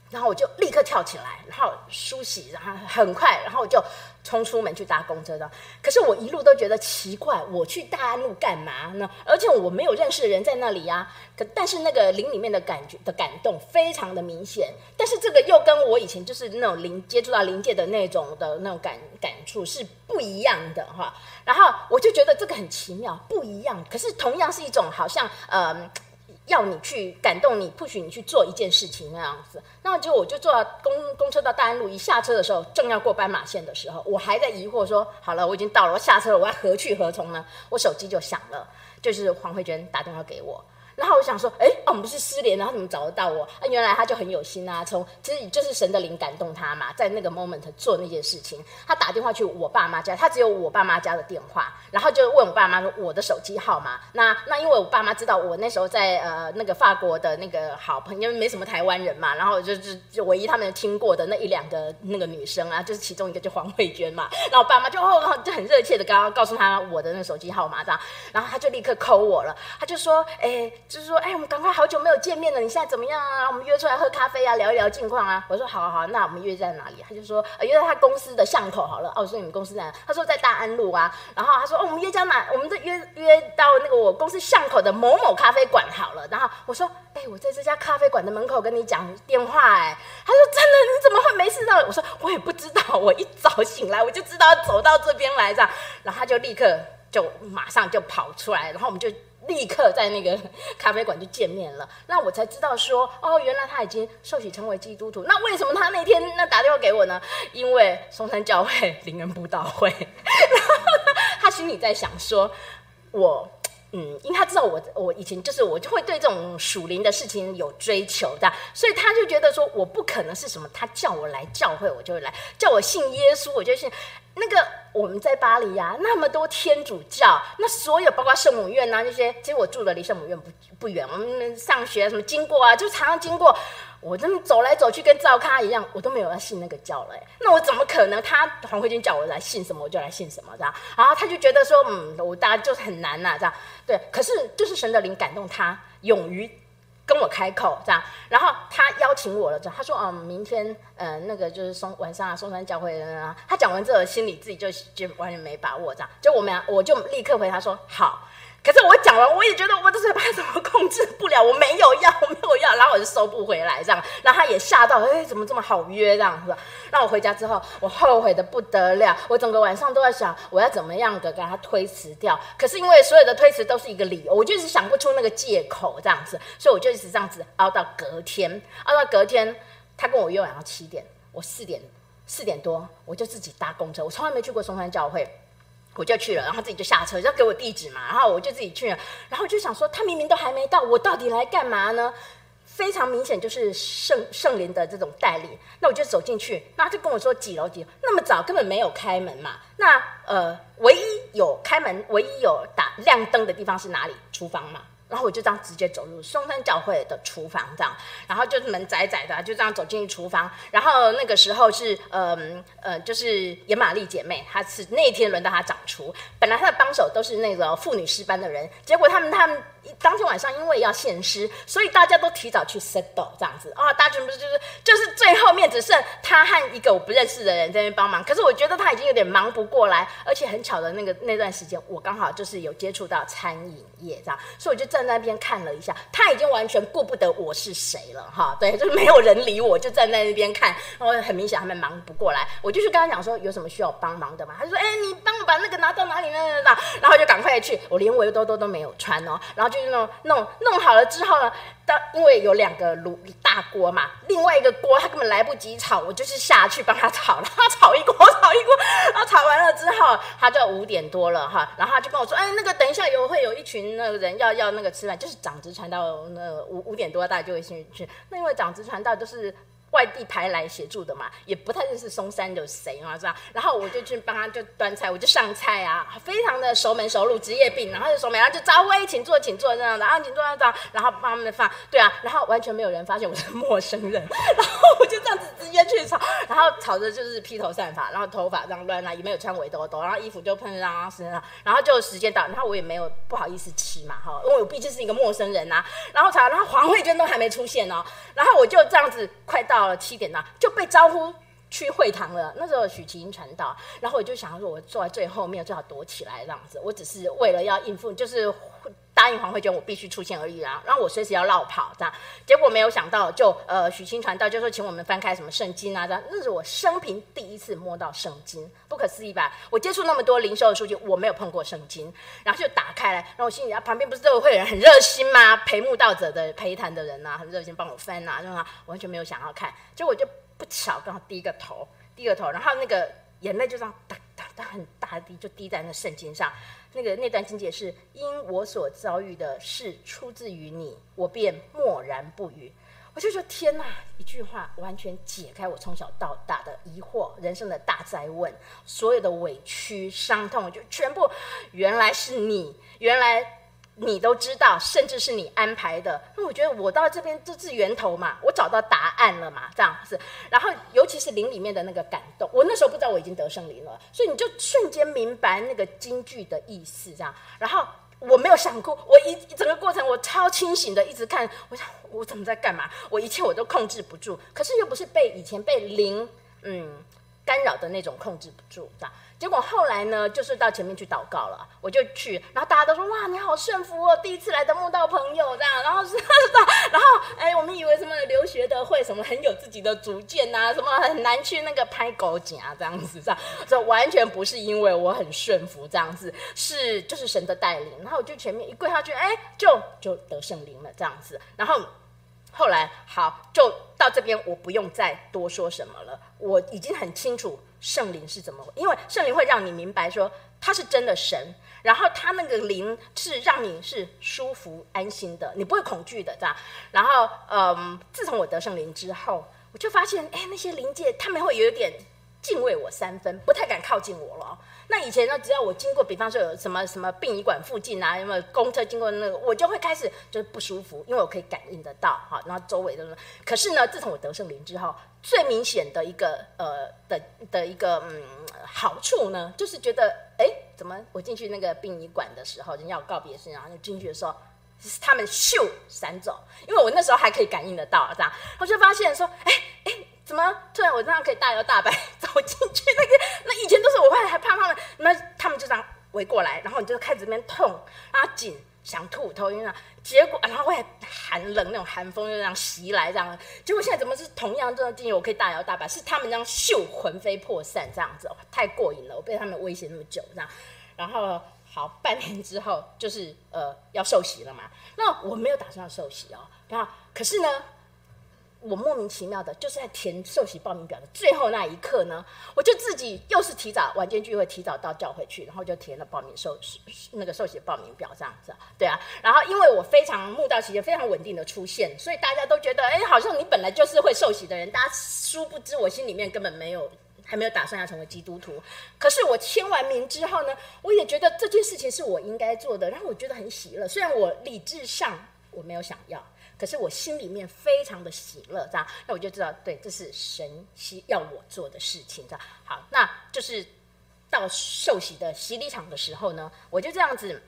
然后我就立刻跳起来，然后梳洗，然后很快，然后我就冲出门去搭公车的。可是我一路都觉得奇怪，我去大安路干嘛呢？而且我没有认识的人在那里呀、可但是那个林里面的感觉的感动非常的明显，但是这个又跟我以前就是那种灵接触到灵界的那种的那种感感触是不一样的哈。然后我就觉得这个很奇妙，不一样。可是同样是一种好像呃。要你去感动你，不许你去做一件事情那样子，那就我就坐到公公车到大安路，一下车的时候，正要过斑马线的时候，我还在疑惑说，好了，我已经到了，我下车了，我要何去何从呢？我手机就响了，就是黄慧娟打电话给我。然后我想说，哎，我们不是失联，然后怎么找得到我？啊，原来他就很有心啊，从其实就是神的灵感动他嘛，在那个 moment 做那件事情。他打电话去我爸妈家，他只有我爸妈家的电话，然后就问我爸妈说我的手机号码。那那因为我爸妈知道我那时候在呃那个法国的那个好朋友，因为没什么台湾人嘛，然后就就就唯一他们听过的那一两个那个女生啊，就是其中一个就黄慧娟嘛。然后我爸妈就哦就很热切的刚刚告诉他我的那个手机号码这样，然后他就立刻扣我了，他就说，哎。就是说，哎，我们赶快好久没有见面了，你现在怎么样啊？我们约出来喝咖啡啊，聊一聊近况啊。我说，好好好，那我们约在哪里？他就说，约在他公司的巷口好了。哦，我说你们公司在哪？他说在大安路啊。然后他说，哦，我们约在哪？我们都约约到那个我公司巷口的某某咖啡馆好了。然后我说，哎，我在这家咖啡馆的门口跟你讲电话。哎，他说真的？你怎么会没事到？我说我也不知道，我一早醒来我就知道要走到这边来这样。然后他就立刻就马上就跑出来，然后我们就。立刻在那个 咖啡馆就见面了，那我才知道说，哦，原来他已经受洗成为基督徒。那为什么他那天那打电话给我呢？因为松山教会灵恩布道会，他心里在想说，我。嗯，因为他知道我，我以前就是我就会对这种属灵的事情有追求的，所以他就觉得说我不可能是什么，他叫我来教会，我就会来；叫我信耶稣，我就信。那个我们在巴黎呀、那么多天主教，那所有包括圣母院啊那些，其实我住的离圣母院不不远，我们上学什么经过啊，就常常经过。我真的走来走去跟灶咖一样，我都没有要信那个教了。那我怎么可能？他黄慧君叫我来信什么，我就来信什么，这样。然后他就觉得说，嗯，我大家就是很难呐、这样。对，可是就是神的灵感动他，勇于跟我开口这样，然后他邀请我了，这样他说，嗯，明天，呃，那个就是松晚上啊，松山教会啊。他讲完之后，心里自己就就完全没把握，这样，就我们俩，我就立刻回他说好。可是我讲完，我也觉得我的嘴巴怎么控制不了，我没有要，我没有要，然后我就收不回来，这样，然后他也吓到，哎，怎么这么好约这样子？那我回家之后，我后悔的不得了，我整个晚上都在想，我要怎么样的给他推辞掉。可是因为所有的推辞都是一个理由，我就是想不出那个借口这样子，所以我就一直这样子熬到隔天，熬到隔天，他跟我约晚上七点，我四点四点多我就自己搭公车，我从来没去过松山教会。我就去了，然后自己就下车，就要给我地址嘛，然后我就自己去了，然后我就想说，他明明都还没到，我到底来干嘛呢？非常明显就是圣圣灵的这种代理，那我就走进去，那他就跟我说几楼几楼，那么早根本没有开门嘛，那呃，唯一有开门、唯一有打亮灯的地方是哪里？厨房嘛。然后我就这样直接走入松山教会的厨房，这样，然后就是门窄窄的，就这样走进去厨房。然后那个时候是，嗯呃，就是严玛丽姐妹，她是那一天轮到她掌厨。本来她的帮手都是那个妇女师班的人，结果他们他们。当天晚上因为要献诗，所以大家都提早去 settle 这样子啊，大家全部就是就是最后面只剩他和一个我不认识的人在那边帮忙。可是我觉得他已经有点忙不过来，而且很巧的那个那段时间，我刚好就是有接触到餐饮业这样，所以我就站在那边看了一下，他已经完全顾不得我是谁了哈，对，就是没有人理我，就站在那边看，然后很明显他们忙不过来，我就去跟他讲说有什么需要帮忙的嘛，他就说哎，你帮我把那个拿到哪里呢？然后就赶快去，我连围兜兜都没有穿哦，然后。就是弄弄弄好了之后呢，当因为有两个炉大锅嘛，另外一个锅他根本来来不及炒，我就是下去帮他炒了，他炒一锅 炒一锅，然后炒完了之后，他就五点多了哈，然后他就跟我说，哎，那个等一下有会有一群那个人要要那个吃饭，就是长职传到那五五点多大家就会去去，那因为长职传到就是。外地排来协助的嘛，也不太认识松山有谁嘛，是吧？然后我就去帮他就端菜，我就上菜啊，非常的熟门熟路，职业病，然后就熟门，然后就招呼，请坐，请坐这样的，啊，请坐这样，然后帮他们放，对啊，然后完全没有人发现我是陌生人，然后我就这样子直接去炒，然后炒的就是披头散发，然后头发这样乱啊，也没有穿围兜兜，然后衣服就喷上身上，然后就时间到，然后我也没有不好意思吃嘛，哈，因为我毕竟是一个陌生人呐，然后炒，然后黄慧娟都还没出现哦，然后我就这样子快到。到了七点呢，就被招呼去会堂了。那时候许奇英传道，然后我就想说，我坐在最后面，最好躲起来这样子。我只是为了要应付，就是答应黄慧娟，我必须出现而已啊。然后我随时要落跑这样。结果没有想到，就呃许清传道就说，请我们翻开什么圣经啊这样。那是我生平第一次摸到圣经，不可思议吧？我接触那么多灵修的书籍，我没有碰过圣经。然后就打开来，然后我心里啊，旁边不是都有会有人很热心吗？陪慕道者的陪谈的人、啊，很热心帮我翻呐，就完全没有想要看。结果我就不巧刚好低个头，低个头，然后那个眼泪就这样哒哒哒很大滴，就滴在那圣经上。那个那段经节是：因我所遭遇的事出自于你，我便默然不语。我就说天哪，一句话完全解开我从小到大的疑惑，人生的大灾问，所有的委屈伤痛就全部，原来是你，原来。你都知道，甚至是你安排的。那我觉得我到这边这是源头嘛，我找到答案了嘛，这样子。然后尤其是灵里面的那个感动，我那时候不知道我已经得圣灵了，所以你就瞬间明白那个金句的意思，这样。然后我没有想过，我一整个过程我超清醒的一直看，我想我怎么在干嘛？我一切我都控制不住，可是又不是被以前被灵嗯干扰的那种控制不住，这样。结果后来呢，就是到前面去祷告了，我就去，然后大家都说哇，你好顺服哦，第一次来的慕道朋友这样，然后是，然后哎，我们以为什么留学的会什么很有自己的主见呐，什么很难去那个拍狗夹这样子，这样，这完全不是因为我很顺服这样子，是就是神的带领，然后我就前面一跪下去，哎，就就得圣灵了这样子，然后后来好，就到这边，我不用再多说什么了，我已经很清楚。圣灵是怎么？因为圣灵会让你明白说他是真的神，然后他那个灵是让你是舒服安心的，你不会恐惧的，这样。然后，嗯，自从我得圣灵之后，我就发现，哎，那些灵界他们会有点敬畏我三分，不太敢靠近我了。那以前呢，只要我经过，比方说有什么什么殡仪馆附近啊，什么公车经过那个，我就会开始就是不舒服，因为我可以感应得到哈。然后周围的，可是呢，自从我得圣灵之后，最明显的一个呃的的一个嗯好处呢，就是觉得哎，怎么我进去那个殡仪馆的时候，人家要告别式，然后就进去的时候，他们咻闪走，因为我那时候还可以感应得到，这样，我就发现说，哎哎，怎么突然我这样可以大摇大摆 走进去？那个那以前都是我会害怕他们，那他们就这样围过来，然后你就开始这边痛，然后紧。想吐，头晕啊！结果，然后会寒冷，那种寒风就这样袭来，这样。结果现在怎么是同样这种经历？我可以大摇大摆，是他们这样秀魂飞魄散这样子，太过瘾了！我被他们威胁那么久，这样。然后好，半年之后就是呃要受洗了嘛。那我没有打算要受洗哦，然后可是呢。我莫名其妙的，就是在填受洗报名表的最后那一刻呢，我就自己又是提早晚间聚会，提早到教会去，然后就填了报名受那个受洗报名表这样子，对啊。然后因为我非常慕道期间非常稳定的出现，所以大家都觉得，哎，好像你本来就是会受洗的人。大家殊不知，我心里面根本没有还没有打算要成为基督徒。可是我签完名之后呢，我也觉得这件事情是我应该做的，然后我觉得很喜乐。虽然我理智上我没有想要。可是我心里面非常的喜乐，这样，那我就知道，对，这是神希要我做的事情，这样。好，那就是到受洗的洗礼场的时候呢，我就这样子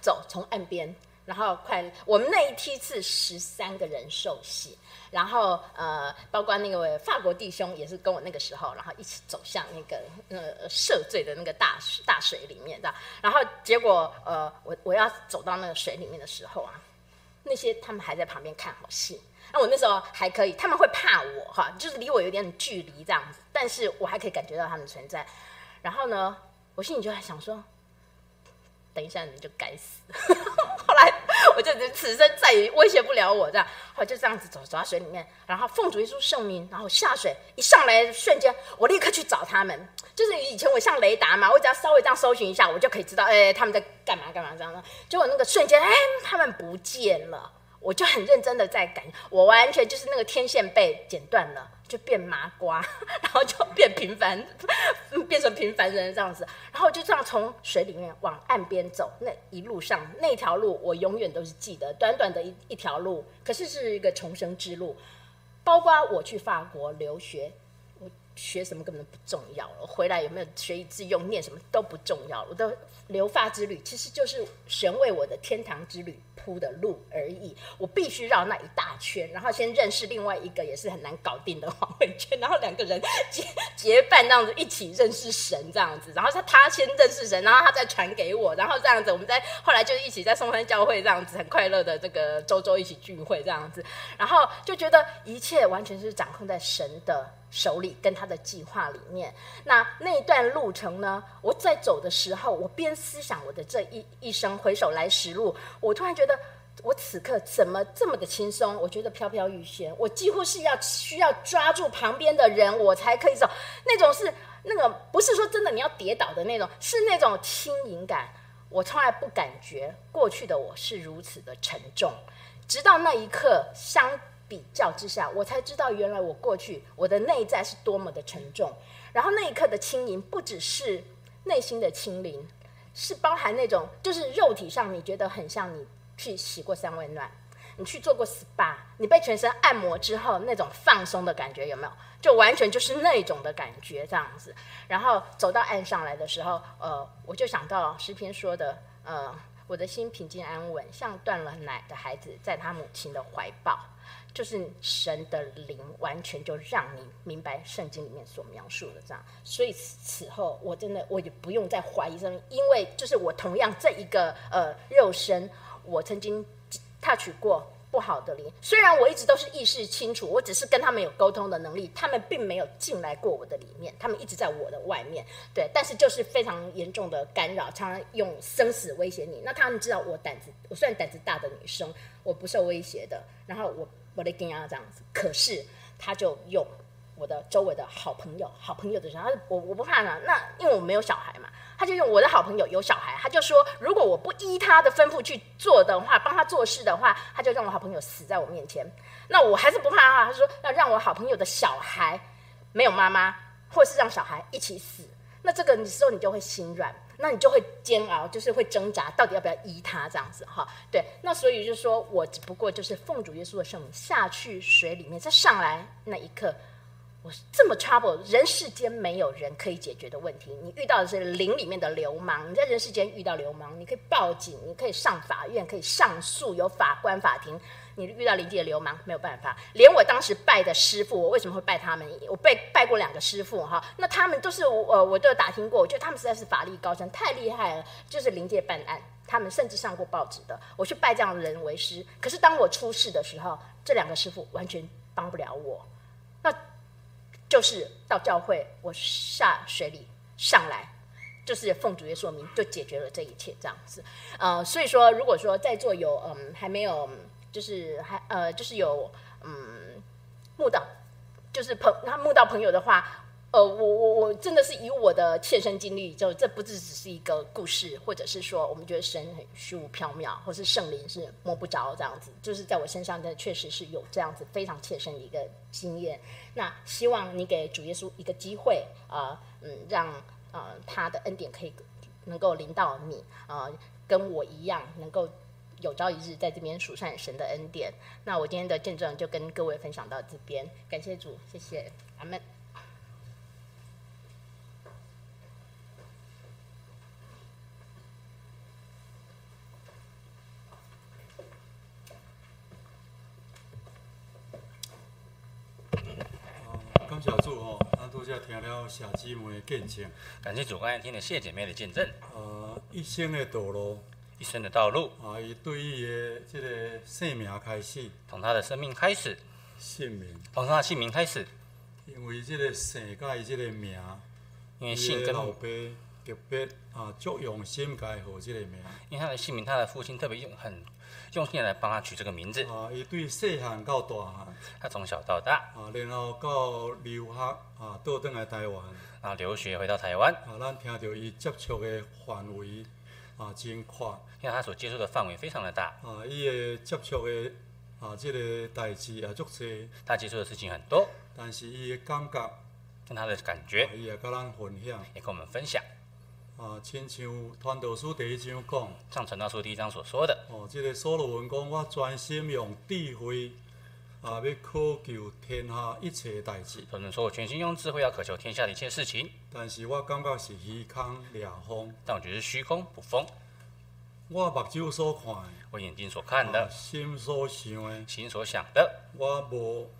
走，从岸边，然后快，我们那一梯次十三个人受洗，然后呃，包括那个法国弟兄也是跟我那个时候，然后一起走向那个呃赦罪的那个大大水里面，这样。然后结果呃，我我要走到那个水里面的时候啊。那些他们还在旁边看好戏，那我那时候还可以，他们会怕我哈，就是离我有点距离这样子，但是我还可以感觉到他们存在。然后呢，我心里就在想说，等一下你们就该死。我就此生再也威胁不了我这样，后就这样子走走到水里面，然后奉主耶稣圣名，然后下水一上来瞬间，我立刻去找他们。就是以前我像雷达嘛，我只要稍微这样搜寻一下，我就可以知道，哎，他们在干嘛干嘛这样的。结果那个瞬间，哎，他们不见了，我就很认真的在赶，我完全就是那个天线被剪断了，就变麻瓜，然后就变平凡，变成平凡人这样子，然后就这样从水里面往岸边走，那一路上那条路我永远都是记得，短短的一一条路，可是是一个重生之路，包括我去法国留学。学什么根本不重要了，回来有没有学以致用，念什么都不重要了。我的留发之旅其实就是神为我的天堂之旅铺的路而已。我必须绕那一大圈，然后先认识另外一个也是很难搞定的黄伟娟，然后两个人结结伴这样子一起认识神这样子。然后他他先认识神，然后他再传给我，然后这样子我们在后来就一起在松山教会这样子很快乐的这个周周一起聚会这样子，然后就觉得一切完全是掌控在神的手里跟他的计划里面，那那一段路程呢？我在走的时候，我边思想我的这一一生，回首来时路，我突然觉得，我此刻怎么这么的轻松？我觉得飘飘欲仙，我几乎是要需要抓住旁边的人，我才可以走。那种是那个不是说真的你要跌倒的那种，是那种轻盈感。我从来不感觉过去的我是如此的沉重，直到那一刻相。比较之下，我才知道原来我过去我的内在是多么的沉重。然后那一刻的轻盈，不只是内心的轻灵，是包含那种就是肉体上你觉得很像你去洗过三温暖，你去做过 SPA，你被全身按摩之后那种放松的感觉有没有？就完全就是那种的感觉这样子。然后走到岸上来的时候，呃，我就想到诗篇说的，呃，我的心平静安稳，像断了奶的孩子在他母亲的怀抱。就是神的灵，完全就让你明白圣经里面所描述的这样，所以此后我真的我也不用再怀疑什么，因为就是我同样这一个呃肉身，我曾经 touch 过不好的灵，虽然我一直都是意识清楚，我只是跟他们有沟通的能力，他们并没有进来过我的里面，他们一直在我的外面，对，但是就是非常严重的干扰，常常用生死威胁你。那他们知道我胆子，我虽然胆子大的女生，我不受威胁的，然后我。我的跟啊这样子，可是他就用我的周围的好朋友，好朋友的时候，他我我不怕呢。那因为我没有小孩嘛，他就用我的好朋友有小孩，他就说，如果我不依他的吩咐去做的话，帮他做事的话，他就让我好朋友死在我面前。那我还是不怕他，他说要让我好朋友的小孩没有妈妈，或是让小孩一起死。那这个时候你就会心软。那你就会煎熬，就是会挣扎，到底要不要依他这样子哈？对，那所以就是说我只不过就是奉主耶稣的圣名下去水里面，再上来那一刻，我这么 trouble，人世间没有人可以解决的问题。你遇到的是灵里面的流氓，你在人世间遇到流氓，你可以报警，你可以上法院，可以上诉，有法官法庭。你遇到灵界流氓没有办法。连我当时拜的师傅，我为什么会拜他们？我拜拜过两个师傅哈，那他们都是我我都有打听过，我觉得他们实在是法力高深，太厉害了，就是灵界办案，他们甚至上过报纸的。我去拜这样的人为师，可是当我出事的时候，这两个师傅完全帮不了我。那。就是到教会，我下水里上来，就是奉主耶稣名，就解决了这一切这样子。呃，所以说，如果说在座有嗯还没有，就是还呃就是有嗯慕道，就是朋他慕道朋友的话。呃，我我我真的是以我的切身经历，就这不只只是一个故事，或者是说我们觉得神很虚无缥缈，或是圣灵是摸不着这样子，就是在我身上，的确实是有这样子非常切身的一个经验。那希望你给主耶稣一个机会啊、呃，嗯，让呃他的恩典可以能够临到你啊、呃，跟我一样，能够有朝一日在这边数算神的恩典。那我今天的见证就跟各位分享到这边，感谢主，谢谢，阿门。小主哦，咱拄则听了谢姊妹的见证，感谢主刚才听了谢姐妹的见证。呃，一生的道路，一生的道路啊，伊对伊的这个生命开始，从他的生命开始，姓名，从他的姓名开始，因为这个姓甲伊这个名，因为姓跟老爸特别啊，足用心改好这个名，因为他的姓名，他的父亲特别用很。用心来帮他取这个名字。啊，伊对细汉到大汉，他从小到大。啊，然后到留学啊，倒转来台湾。啊，留学回到台湾。啊，咱听到伊接触的范围啊，真宽。因为他所接触的范围非常的大。啊，伊的接触的啊，这个代志也足多。他接触的事情很多。但是伊的感觉，跟他的感觉，伊也跟咱分享，也跟我们分享。啊，亲像《传道书》第一章讲，像《传道书》第一章所说的，哦，这个所罗文讲，我专心用智慧啊，要渴求天下一切的代志。所以说我全心用智慧要渴求天下的一切事情。但是我感觉是虚空俩风，但我觉得是虚空不风。我目睭所看的，我眼睛所看的，啊、心所想的，心所想的，我无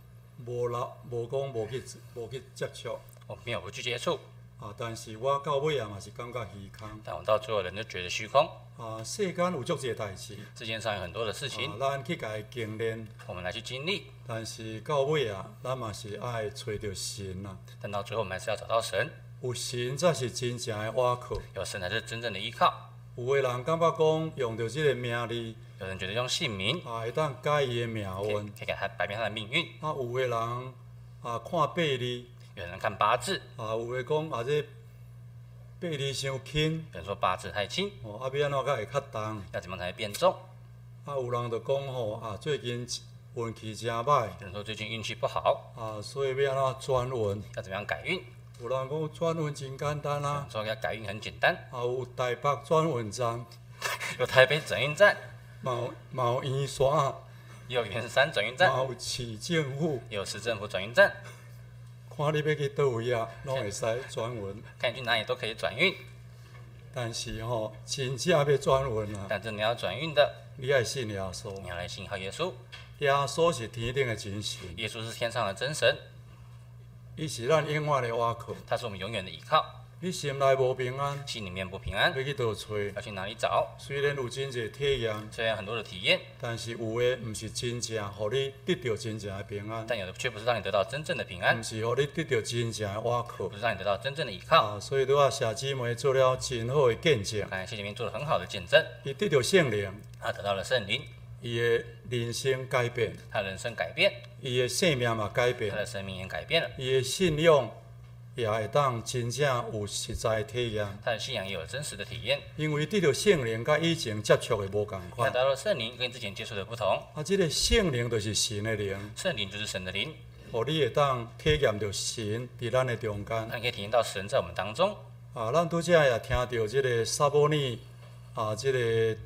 无老无讲无去无去接触，我没有不去接触。啊！但是我到尾啊嘛是感觉虚空。但我到最后人就觉得虚空。啊，世间有足济代志。世间上有很多的事情。啊，咱去甲伊经历。我们来去经历。但是到尾啊，咱嘛是爱找着神啊。但到最后，我们还是要找到神。有神才是真正的倚靠。有神才是真正的依靠。有个人感觉讲用着这个名字。有人觉得用姓名。啊，会当改伊的命运。可以给他改变他的命运。啊，有个人啊看八字。有人看八字。啊，有个讲啊这。八字伤轻，有人说八字太轻，哦，啊，要安怎才会较重？要怎么才会变重？啊，有人就讲吼，啊，最近运气真歹。有人说最近运气不好，啊，所以要安怎转运？要怎么样改运？有人讲转运真简单啊，说要改运很简单。啊，有台北转运站，有台北转运站，毛毛圆山，有圆山转运站，有市政府，有市政府转运站。看你要去倒位啊，拢会使转运。看你去哪里都可以转运。但是吼、哦，真正要转运啊。但是你要转运的，你要信耶稣。你要来信靠耶稣。耶稣是天顶的真神。耶稣是天上的真神。伊是咱永远的依靠。他是我们永远的依靠。你心内无平安，心里面不平安，要去倒找？要去哪里找？虽然有真侪体验，虽然很多的体验，但是有的不是真正，互你得到真正的平安。但有的却不是让你得到真正的平安，不是让你得到真正的依靠，不是让你得到真正的依靠。啊，所以都要谢姊妹做了真好的见证，感谢姐妹做了很好的见证。伊得到圣灵，他得到了圣灵，伊的人生改变，他人生改变，伊的生命嘛改变，他的生命也改变了，伊的信仰。也会当真正有实在体验，他的信仰也有真实的体验。因为得到圣灵，甲以前接触的无共款。得到圣灵，跟之前接触的不同。啊，这个圣灵就是神的灵，圣灵就是神的灵。哦，你会当体验到神在咱的中间，那你可以体验到神在我们当中。啊，咱拄则也听到这个撒母尼啊，这个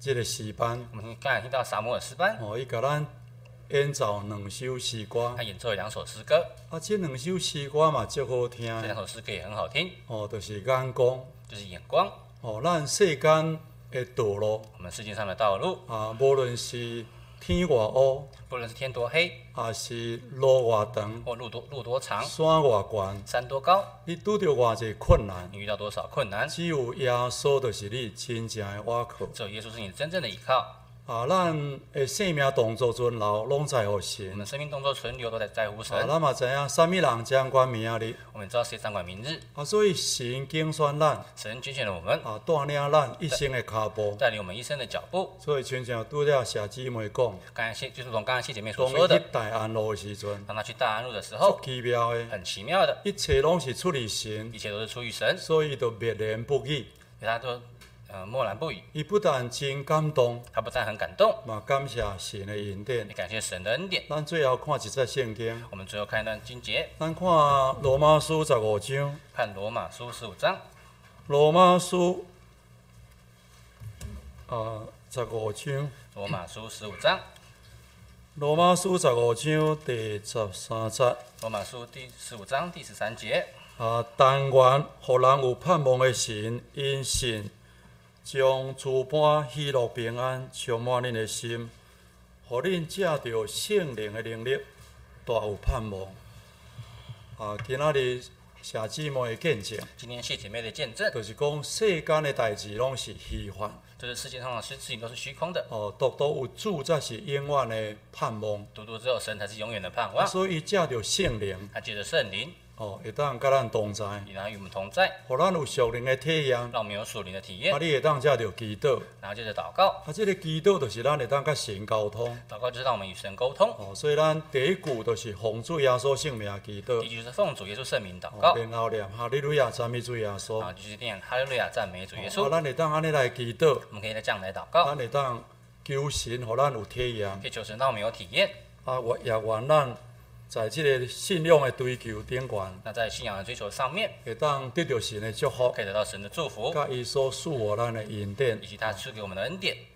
这个诗班。我们刚才听到撒母耳诗班。哦，伊甲咱演奏两首诗歌他。演奏了两首诗歌，啊，这两首诗歌嘛，足好听这两。首诗歌也很好听，哦，就是眼光。就是眼光。哦，咱世间的道路我们世界上的道路，啊，无论是天偌乌，不论是天多黑还是路偌长、或路多路多长、山偌悬，山多高，你拄着偌济困难，你遇到多少困难，只有耶稣就是你真正的依靠。只有耶稣是你真正的依靠。啊，咱的生命动作存留，拢在乎神我神。们生命动作存留都在在乎神啊，。咱嘛知影，啥物人掌管明日？我们知道谁掌管明日，啊，所以神拣选咱，神拣选了我们，啊，带领咱一生的脚步。带领我们一生的脚步。所以，亲像拄了小姊妹讲，刚才谢就是从刚才谢姐妹所说的去，大安路的时阵，当他去大安路的时候，奇妙的，很奇妙的，一切拢是出于神一，切都是出于神，所以就默然不语。所以他都呃默然不语。伊不但真感动，他不但很感动，嘛感谢神的恩典也。感谢神的恩典。咱最后看一节圣经，我们最后看一段经节，咱看罗马书十五章，看罗马书十五章，罗马书啊十五章，罗马书十五章，罗马书十五章第十三节。罗马书第十五章第十三节。啊，但愿互人有盼望的神，因信将诸般喜乐平安充满恁的心，互恁借着圣灵的能力，大有盼望。啊，今仔日谢姊妹的见证，今天谢姐妹的见证，就是讲世间的代志拢是虚幻，就是世界上的事事情都是虚空的，哦，独独有主才是永远的盼望。独独只有神才是永远的盼啊，望。所以伊借着圣灵，他借着圣灵，哦，会当甲咱同在，你让与我们同在，互咱有属灵的体验。让我们有属灵的体验啊，你会当借着祈祷。然后接着祷告，啊，这个祈祷就是咱会当甲神沟通。祷告就是让我们与神沟通。哦，所以咱第一句就是奉主耶稣圣名祈祷第一。句就是奉主耶稣圣名祷哦告，然后念哈利路亚赞美主耶稣。啊，就是念哈利路亚赞美主耶啊，稣。咱会当安尼来祈祷，我们可以来这样来祷告，咱会当求神，互咱有体验。可以求神让我们有体验。啊，我也愿咱在这个信仰的追求顶端，那在信仰的追求上面，会当得到神的祝福，可以得到神的祝福，甲伊所赐我咱的恩典以。及他赐给我们的恩典。